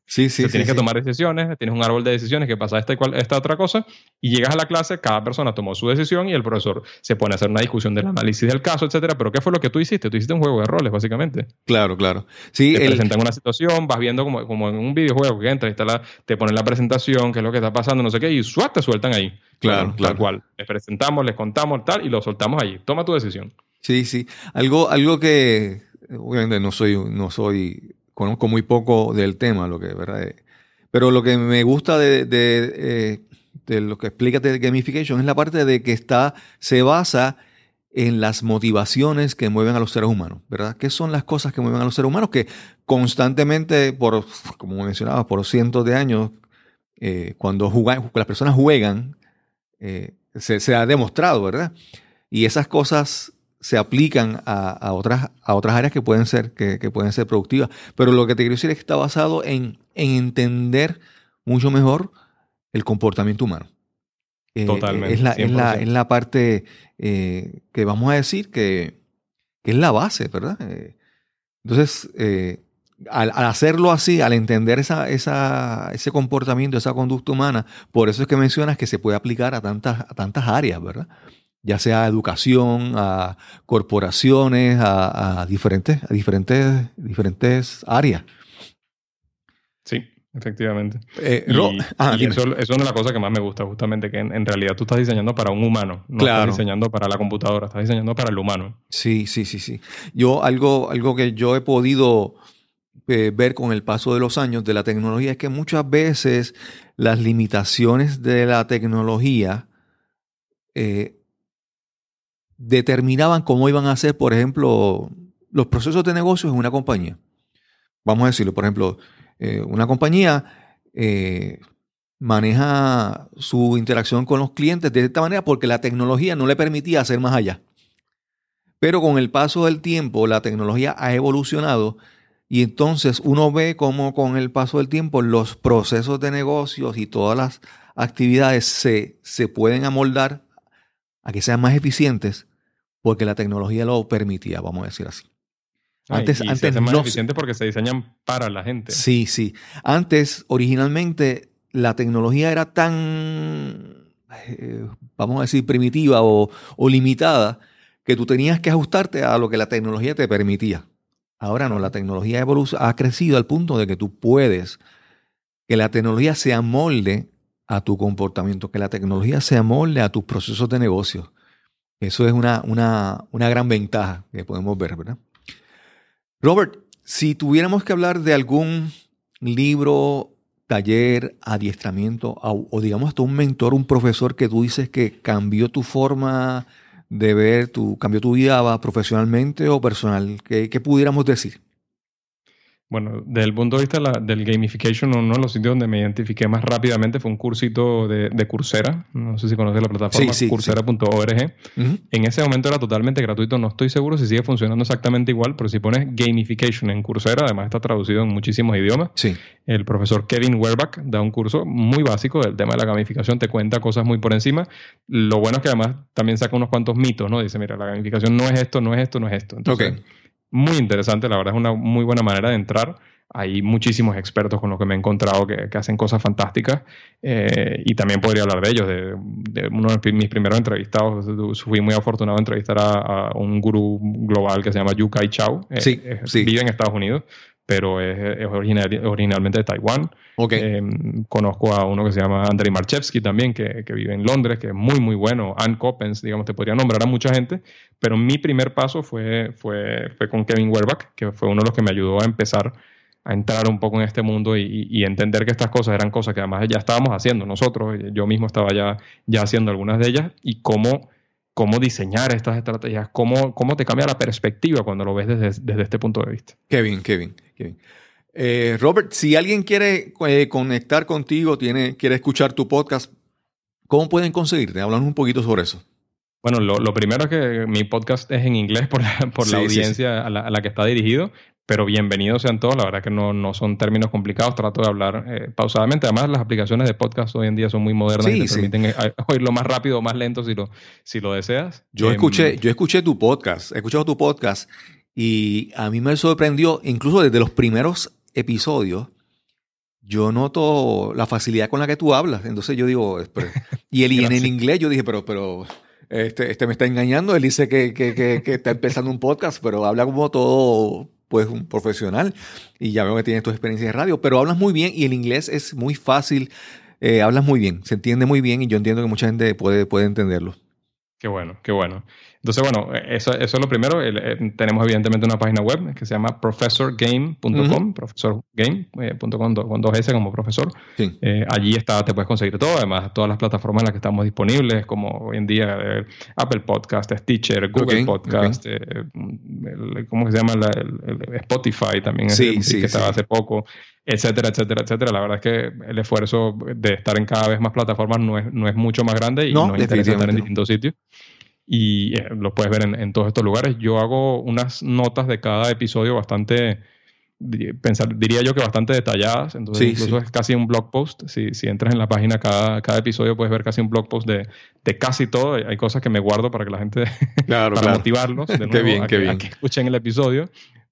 Sí, sí, tienes que tomar decisiones, tienes un árbol de decisiones que pasa esta esta otra cosa, y llegas a la clase, cada persona tomó su decisión y el profesor se pone a hacer una discusión del análisis del caso, etcétera. Pero ¿qué fue lo que tú hiciste? Tú hiciste un juego de roles, básicamente. Claro, claro. Sí, te el- presentan una situación, vas viendo como, como en un videojuego que entra, y está la- te ponen la presentación, qué es lo que está pasando, no sé qué, y ¡suat! te sueltan ahí. Claro, Bueno, claro. Tal cual. Les presentamos, les contamos tal, y lo soltamos allí. Toma tu decisión. Sí, sí. Algo, algo que obviamente no soy, no soy, conozco muy poco del tema, lo que, ¿verdad? Eh, Pero lo que me gusta de, eh, lo que explica de gamification es la parte de que está, se basa en las motivaciones que mueven a los seres humanos, ¿verdad? ¿Qué son las cosas que mueven a los seres humanos? Que constantemente, por, como mencionaba, por cientos de años, eh, cuando las personas juegan, eh, se, se ha demostrado, ¿verdad? Y esas cosas se aplican a, a otras, a otras áreas que pueden ser, que, que pueden ser productivas. Pero lo que te quiero decir es que está basado en, en entender mucho mejor el comportamiento humano. Eh, Totalmente, Es la, es la, 100%. es la parte eh, que vamos a decir que, que es la base, ¿verdad? Eh, entonces, al, al hacerlo así, al entender esa, esa, ese comportamiento, esa conducta humana, por eso es que mencionas que se puede aplicar a tantas, a tantas áreas, ¿verdad? Ya sea a educación, a corporaciones, a, a diferentes, a diferentes, diferentes áreas. Sí, efectivamente. Eh, Y, ah, y eso, eso es una de las cosas que más me gusta, justamente, que en, en realidad tú estás diseñando para un humano, no Claro. estás diseñando para la computadora, estás diseñando para el humano. Sí, sí, sí, sí. Yo algo, algo que yo he podido eh, ver con el paso de los años de la tecnología es que muchas veces las limitaciones de la tecnología eh, determinaban cómo iban a ser, por ejemplo, los procesos de negocios en una compañía. Vamos a decirlo, por ejemplo, eh, una compañía eh, maneja su interacción con los clientes de esta manera porque la tecnología no le permitía hacer más allá. Pero con el paso del tiempo, la tecnología ha evolucionado y entonces uno ve cómo con el paso del tiempo los procesos de negocios y todas las actividades se, se pueden amoldar a que sean más eficientes porque la tecnología lo permitía, vamos a decir así. Ay, Antes- y se antes hacen más no- eficientes porque se diseñan para la gente. Sí, sí. Antes, originalmente, la tecnología era tan, eh, vamos a decir, primitiva o, o limitada que tú tenías que ajustarte a lo que la tecnología te permitía. Ahora no, la tecnología ha crecido al punto de que tú puedes que la tecnología se amolde a tu comportamiento, que la tecnología se amolde a tus procesos de negocio. Eso es una, una, una gran ventaja que podemos ver, ¿verdad? Robert, si tuviéramos que hablar de algún libro, taller, adiestramiento, o, digamos hasta un mentor, un profesor que tú dices que cambió tu forma de ver, tu, cambió tu vida profesionalmente o personal, ¿qué, qué pudiéramos decir? Bueno, desde el punto de vista la, del gamification, uno de los sitios donde me identifiqué más rápidamente fue un cursito de, de Coursera. No sé si conoces la plataforma, Sí, sí, coursera.org. En ese momento era totalmente gratuito. No estoy seguro si sigue funcionando exactamente igual, pero si pones gamification en Coursera, además está traducido en muchísimos idiomas. Sí. El profesor Kevin Werbach da un curso muy básico del tema de la gamificación, te cuenta cosas muy por encima. Lo bueno es que además también saca unos cuantos mitos, ¿no? Dice, mira, la gamificación no es esto, no es esto, no es esto. Entonces, Ok. Muy interesante, la verdad es una muy buena manera de entrar. Hay muchísimos expertos con los que me he encontrado que, que hacen cosas fantásticas eh, y también podría hablar de ellos. De, de uno de mis primeros entrevistados, fui muy afortunado de entrevistar a, a un gurú global que se llama Yu Kai Chao. Eh, Sí, eh, sí. Vive en Estados Unidos, pero es, es original- originalmente de Taiwán. Ok. Eh, conozco a uno que se llama Andrei Marchevsky también, que, que vive en Londres, que es muy, muy bueno. Ann Coppens, digamos, te podría nombrar a mucha gente, pero mi primer paso fue, fue, fue con Kevin Werbach, que fue uno de los que me ayudó a empezar a entrar un poco en este mundo y, y entender que estas cosas eran cosas que además ya estábamos haciendo nosotros. Yo mismo estaba ya, ya haciendo algunas de ellas y cómo, cómo diseñar estas estrategias, cómo, cómo te cambia la perspectiva cuando lo ves desde, desde este punto de vista. Kevin, Kevin, Kevin. Eh, Robert, si alguien quiere eh, conectar contigo, tiene, quiere escuchar tu podcast, ¿cómo pueden conseguirte? Háblanos un poquito sobre eso. Bueno, lo, lo primero es que mi podcast es en inglés por la, por la Sí, sí, sí. audiencia A, la, a la que está dirigido, pero bienvenidos sean todos. La verdad que no, no son términos complicados, trato de hablar eh, pausadamente. Además, las aplicaciones de podcast hoy en día son muy modernas Sí, y te permiten oírlo más rápido o más lento si lo, si lo deseas. Yo Em, escuché, yo escuché tu podcast, he escuchado tu podcast y a mí me sorprendió, incluso desde los primeros episodios, yo noto la facilidad con la que tú hablas. Entonces yo digo, pero- y, el, y en el inglés yo dije, pero, pero este, este me está engañando. Él dice que, que, que, que está empezando un podcast, pero habla como todo, pues, un profesional. Y ya veo que tienes tu experiencia de radio, pero hablas muy bien y el inglés es muy fácil. eh, hablas muy bien, se entiende muy bien y yo entiendo que mucha gente puede, puede entenderlo. Qué bueno, qué bueno. Entonces, bueno, eso, eso es lo primero. El- eh, tenemos evidentemente una página web que se llama professorgame.com, professorgame.com do- con dos S como profesor. Sí. Eh, allí está, te puedes conseguir todo, además todas las plataformas en las que estamos disponibles, como hoy en día eh, Apple Podcast, Stitcher, Google Ok, Podcast, eh, el- ¿cómo se llama? La- el- Spotify también, Sí, ese sí, que estaba hace poco, etcétera, etcétera, etcétera. La verdad es que el esfuerzo de estar en cada vez más plataformas no es, no es mucho más grande y No, nos interesa estar en no. distintos sitios y eh, lo puedes ver en, en todos estos lugares. Yo hago unas notas de cada episodio bastante, pensar, diría yo que bastante detalladas, entonces Sí, incluso sí. es casi un blog post. Si, si entras en la página cada, cada episodio puedes ver casi un blog post de, de casi todo. Hay cosas que me guardo para que la gente, (laughs) Claro, para motivarlos de (laughs) Qué nuevo bien, a, qué que, a bien. que escuchen el episodio.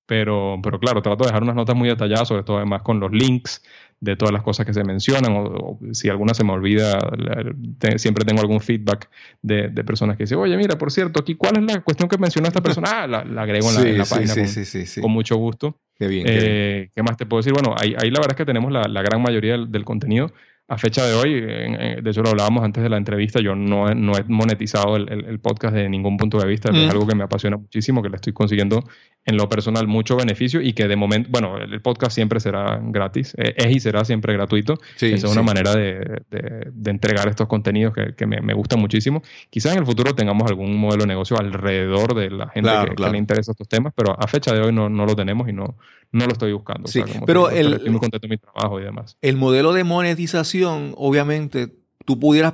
Pero, pero claro, trato de dejar unas notas muy detalladas, sobre todo además con los links de todas las cosas que se mencionan, o, o si alguna se me olvida, la- te- siempre tengo algún feedback de, de personas que dicen, oye, mira, por cierto, aquí, ¿cuál es la cuestión que mencionó esta persona? Ah, la, la agrego en la, en la sí, página sí, con, sí, sí, sí. con mucho gusto. Qué bien, qué bien. Eh, ¿Qué más te puedo decir? Bueno, ahí, ahí la verdad es que tenemos la, la gran mayoría del, del contenido. A fecha de hoy, en- en- de hecho lo hablábamos antes de la entrevista, yo no, he- no he monetizado el, el- el podcast de ningún punto de vista, Mm. es algo que me apasiona muchísimo, que le estoy consiguiendo en lo personal mucho beneficio y que de momento, bueno, el, podcast siempre será gratis, eh, es y será siempre gratuito. Sí, Esa es sí. una manera de, de- de entregar estos contenidos que, que me, me gustan muchísimo. Quizás en el futuro tengamos algún modelo de negocio alrededor de la gente Claro, que, que claro. le interesa estos temas, pero a fecha de hoy no, no lo tenemos y no, no lo estoy buscando. O Sí, sea, como pero digo, el- estoy muy contento de mi trabajo y demás. El modelo de monetización, obviamente, tú pudieras,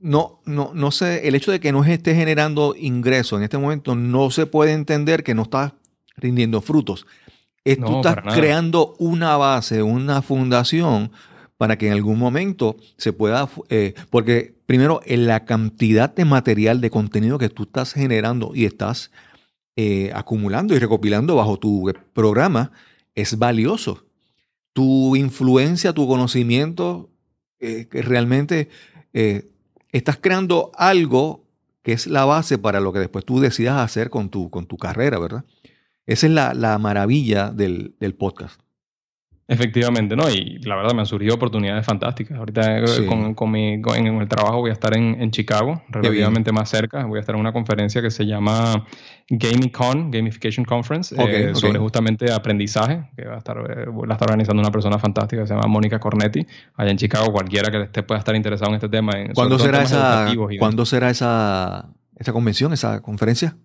no, no, no sé, el hecho de que no esté generando ingresos en este momento no se puede entender que no estás rindiendo frutos. Es, tú estás creando una base, una fundación para que en algún momento se pueda, eh, porque primero, en la cantidad de material, de contenido que tú estás generando y estás eh, acumulando y recopilando bajo tu programa es valioso. Tu influencia, tu conocimiento, eh, que realmente estás creando algo que es la base para lo que después tú decidas hacer con tu, con tu carrera, ¿verdad? Esa es la, la maravilla del, del podcast. Efectivamente, ¿no? Y la verdad me han surgido oportunidades fantásticas. Ahorita eh, Sí. con, con mi, con- en el trabajo voy a estar en, en Chicago, relativamente más cerca. Voy a estar en una conferencia que se llama GamieCon, Gamification Conference, Ok, eh, ok. sobre justamente aprendizaje, que va a estar, eh, la está organizando una persona fantástica que se llama Mónica Cornetti, allá en Chicago. Cualquiera que esté, pueda estar interesado en este tema. en- ¿Cuándo será esa, ¿cuándo será esa, esa convención, esa conferencia?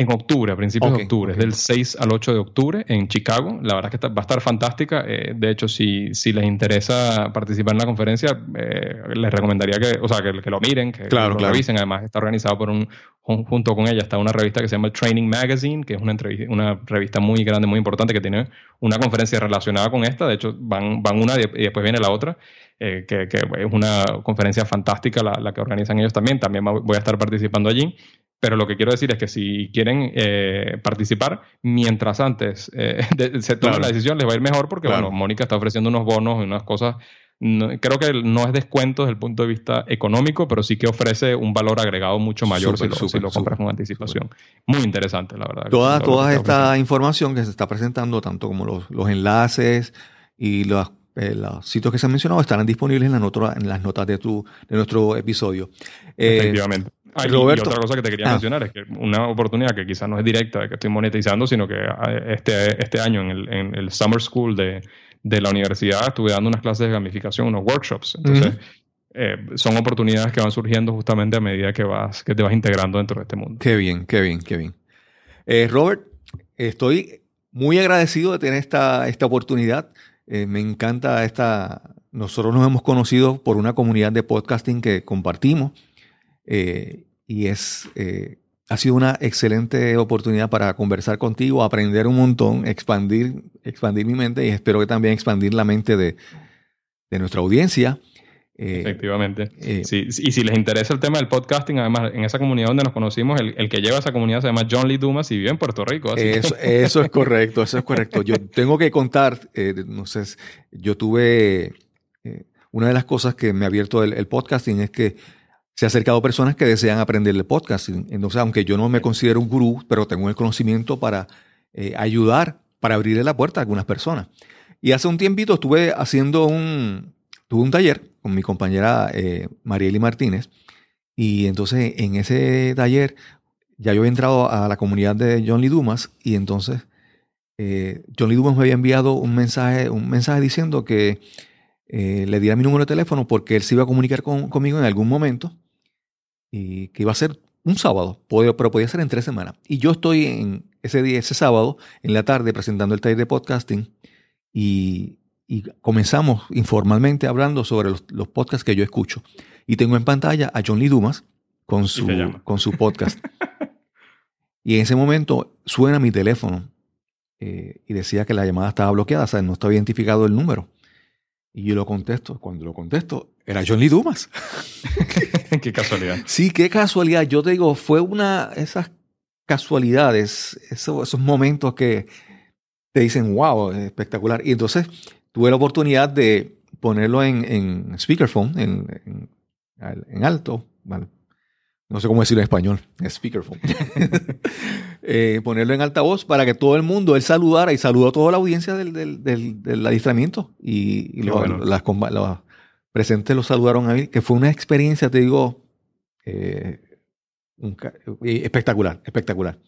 En octubre, a principios de octubre, ok. es del 6 al 8 de octubre en Chicago. La verdad es que está- va a estar fantástica. Eh, de hecho, si, si les interesa participar en la conferencia, eh, les recomendaría que, o sea, que, que lo miren, que Claro, lo claro. revisen. Además, está organizado por un, jun- junto con ella está una revista que se llama Training Magazine, que es una, una revista muy grande, muy importante, que tiene una conferencia relacionada con esta. De hecho, van, van una y después viene la otra. eh, que, que es una conferencia fantástica la, la que organizan ellos también. También voy a estar participando allí. Pero lo que quiero decir es que si quieren eh, participar, mientras antes eh, (laughs) de- se tome Claro. la decisión, les va a ir mejor porque, Claro. bueno, Mónica está ofreciendo unos bonos y unas cosas. no- creo que no es descuento desde el punto de vista económico, pero sí que ofrece un valor agregado mucho mayor Súper, si, lo, si súper, lo compras súper, con anticipación. Muy interesante, la verdad. Toda, toda esta información que se está presentando, tanto como los, los enlaces y los, eh, los sitios que se han mencionado, estarán disponibles en, la nota- en las notas de, tu, de nuestro episodio. Eh, Efectivamente. Ah, y- Roberto. Y otra cosa que te quería Ah. mencionar es que una oportunidad que quizás no es directa de que estoy monetizando, sino que eh, este, este año en el, en el Summer School de, de la universidad estuve dando unas clases de gamificación, unos workshops. Entonces, eh, son oportunidades que van surgiendo justamente a medida que, vas, que te vas integrando dentro de este mundo. Qué bien, qué bien, qué bien. Eh, Robert, estoy muy agradecido de tener esta, esta oportunidad. Eh, me encanta esta... Nosotros nos hemos conocido por una comunidad de podcasting que compartimos eh, y es, eh, ha sido una excelente oportunidad para conversar contigo, aprender un montón, expandir, expandir mi mente y espero que también expandir la mente de, de nuestra audiencia. Eh, Efectivamente. eh, Sí, y si les interesa el tema del podcasting, además, en esa comunidad donde nos conocimos, el, el que lleva esa comunidad se llama John Lee Dumas y vive en Puerto Rico. Así que- Eso, (laughs) eso es correcto, eso es correcto. Yo tengo que contar, eh, no sé, yo tuve, una de las cosas que me ha abierto el, el podcasting es que se ha acercado personas que desean aprender el podcasting. Entonces, aunque yo no me considero un gurú, pero tengo el conocimiento para eh, ayudar, para abrirle la puerta a algunas personas. Y hace un tiempito estuve haciendo un, tuve un taller con mi compañera eh, Marieli Martínez. Y entonces en ese taller ya yo había entrado a la comunidad de John Lee Dumas y entonces eh, John Lee Dumas me había enviado un mensaje, un mensaje diciendo que eh, le diera mi número de teléfono porque él se iba a comunicar con- conmigo en algún momento y que iba a ser un sábado, pero podía ser en tres semanas. Y yo estoy en ese día, ese sábado, en la tarde, presentando el taller de podcasting y, y comenzamos informalmente hablando sobre los, los podcasts que yo escucho. Y tengo en pantalla a John Lee Dumas con su, con su podcast. (laughs) y en ese momento suena mi teléfono eh, y decía que la llamada estaba bloqueada, o sea, no estaba identificado el número. Y yo lo contesto, cuando lo contesto, era John Lee Dumas. (laughs) (laughs) Qué casualidad. Sí, qué casualidad. Yo te digo, fue una esas casualidades, eso- esos momentos que te dicen, wow, espectacular. Y entonces tuve la oportunidad de ponerlo en, en speakerphone, en, en, al- en alto. Vale. No sé cómo decirlo en español, speakerphone. (laughs) Eh, ponerlo en altavoz para que todo el mundo, él saludara y saludó a toda la audiencia del, del, del, del adiestramiento. Y, y los, bueno. las los presentes lo saludaron a mí, que fue una experiencia, te digo, eh, un eh, espectacular, espectacular.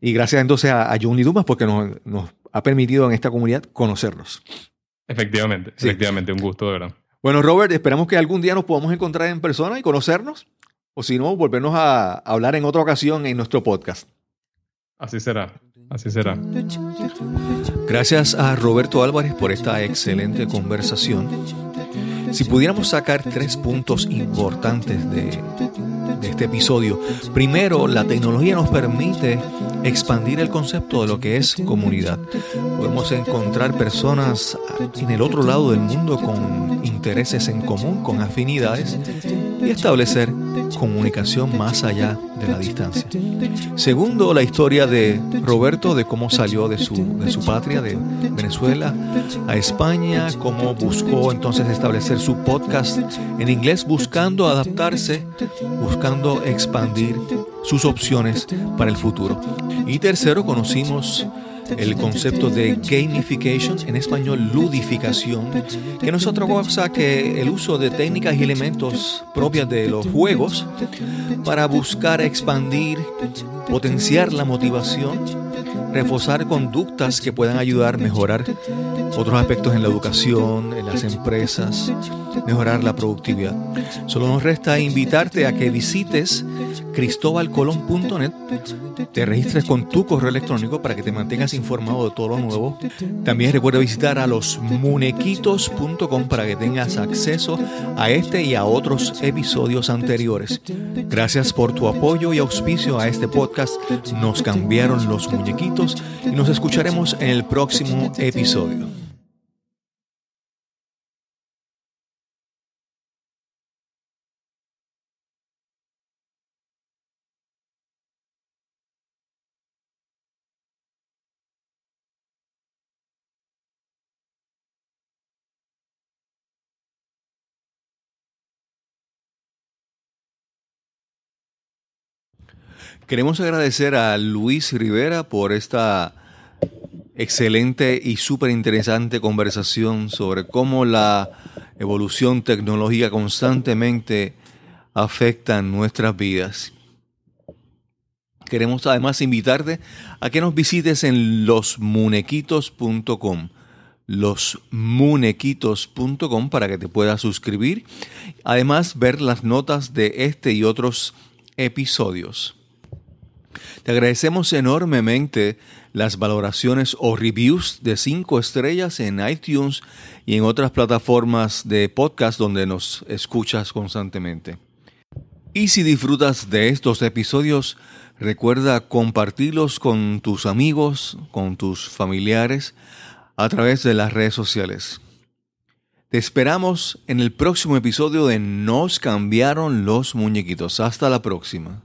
Y gracias entonces a, a John Lee Dumas porque nos, nos ha permitido en esta comunidad conocernos. Efectivamente, Sí. efectivamente, un gusto, de verdad. Bueno, Robert, esperamos que algún día nos podamos encontrar en persona y conocernos. O si no, volvernos a hablar en otra ocasión en nuestro podcast. Así será, así será. Gracias a Roberto Álvarez por esta excelente conversación. Si pudiéramos sacar tres puntos importantes de, de este episodio. Primero, la tecnología nos permite expandir el concepto de lo que es comunidad. Podemos encontrar personas en el otro lado del mundo con intereses en común, con afinidades y establecer comunicación más allá de la distancia. Segundo, la historia de Roberto, de cómo salió de su, de su patria, de Venezuela, a España, cómo buscó entonces establecer su podcast en inglés, buscando adaptarse, buscando expandir sus opciones para el futuro. Y tercero, conocimos el concepto de gamification, en español ludificación, que no es otra cosa que el uso de técnicas y elementos propias de los juegos para buscar expandir, potenciar la motivación, reforzar conductas que puedan ayudar a mejorar otros aspectos en la educación, en las empresas, mejorar la productividad. Solo nos resta invitarte a que visites cristobalcolón.net, te registres con tu correo electrónico para que te mantengas informado de todo lo nuevo. También recuerda visitar a los munequitos.com para que tengas acceso a este y a otros episodios anteriores. Gracias por tu apoyo y auspicio a este podcast. Nos cambiaron los muñequitos y nos escucharemos en el próximo episodio. Queremos agradecer a Luis Rivera por esta excelente y súper interesante conversación sobre cómo la evolución tecnológica constantemente afecta nuestras vidas. Queremos además invitarte a que nos visites en losmunequitos.com losmunequitos.com para que te puedas suscribir. Además, ver las notas de este y otros episodios. Te agradecemos enormemente las valoraciones o reviews de 5 estrellas en iTunes y en otras plataformas de podcast donde nos escuchas constantemente. Y si disfrutas de estos episodios, recuerda compartirlos con tus amigos, con tus familiares, a través de las redes sociales. Te esperamos en el próximo episodio de Nos cambiaron los muñequitos. Hasta la próxima.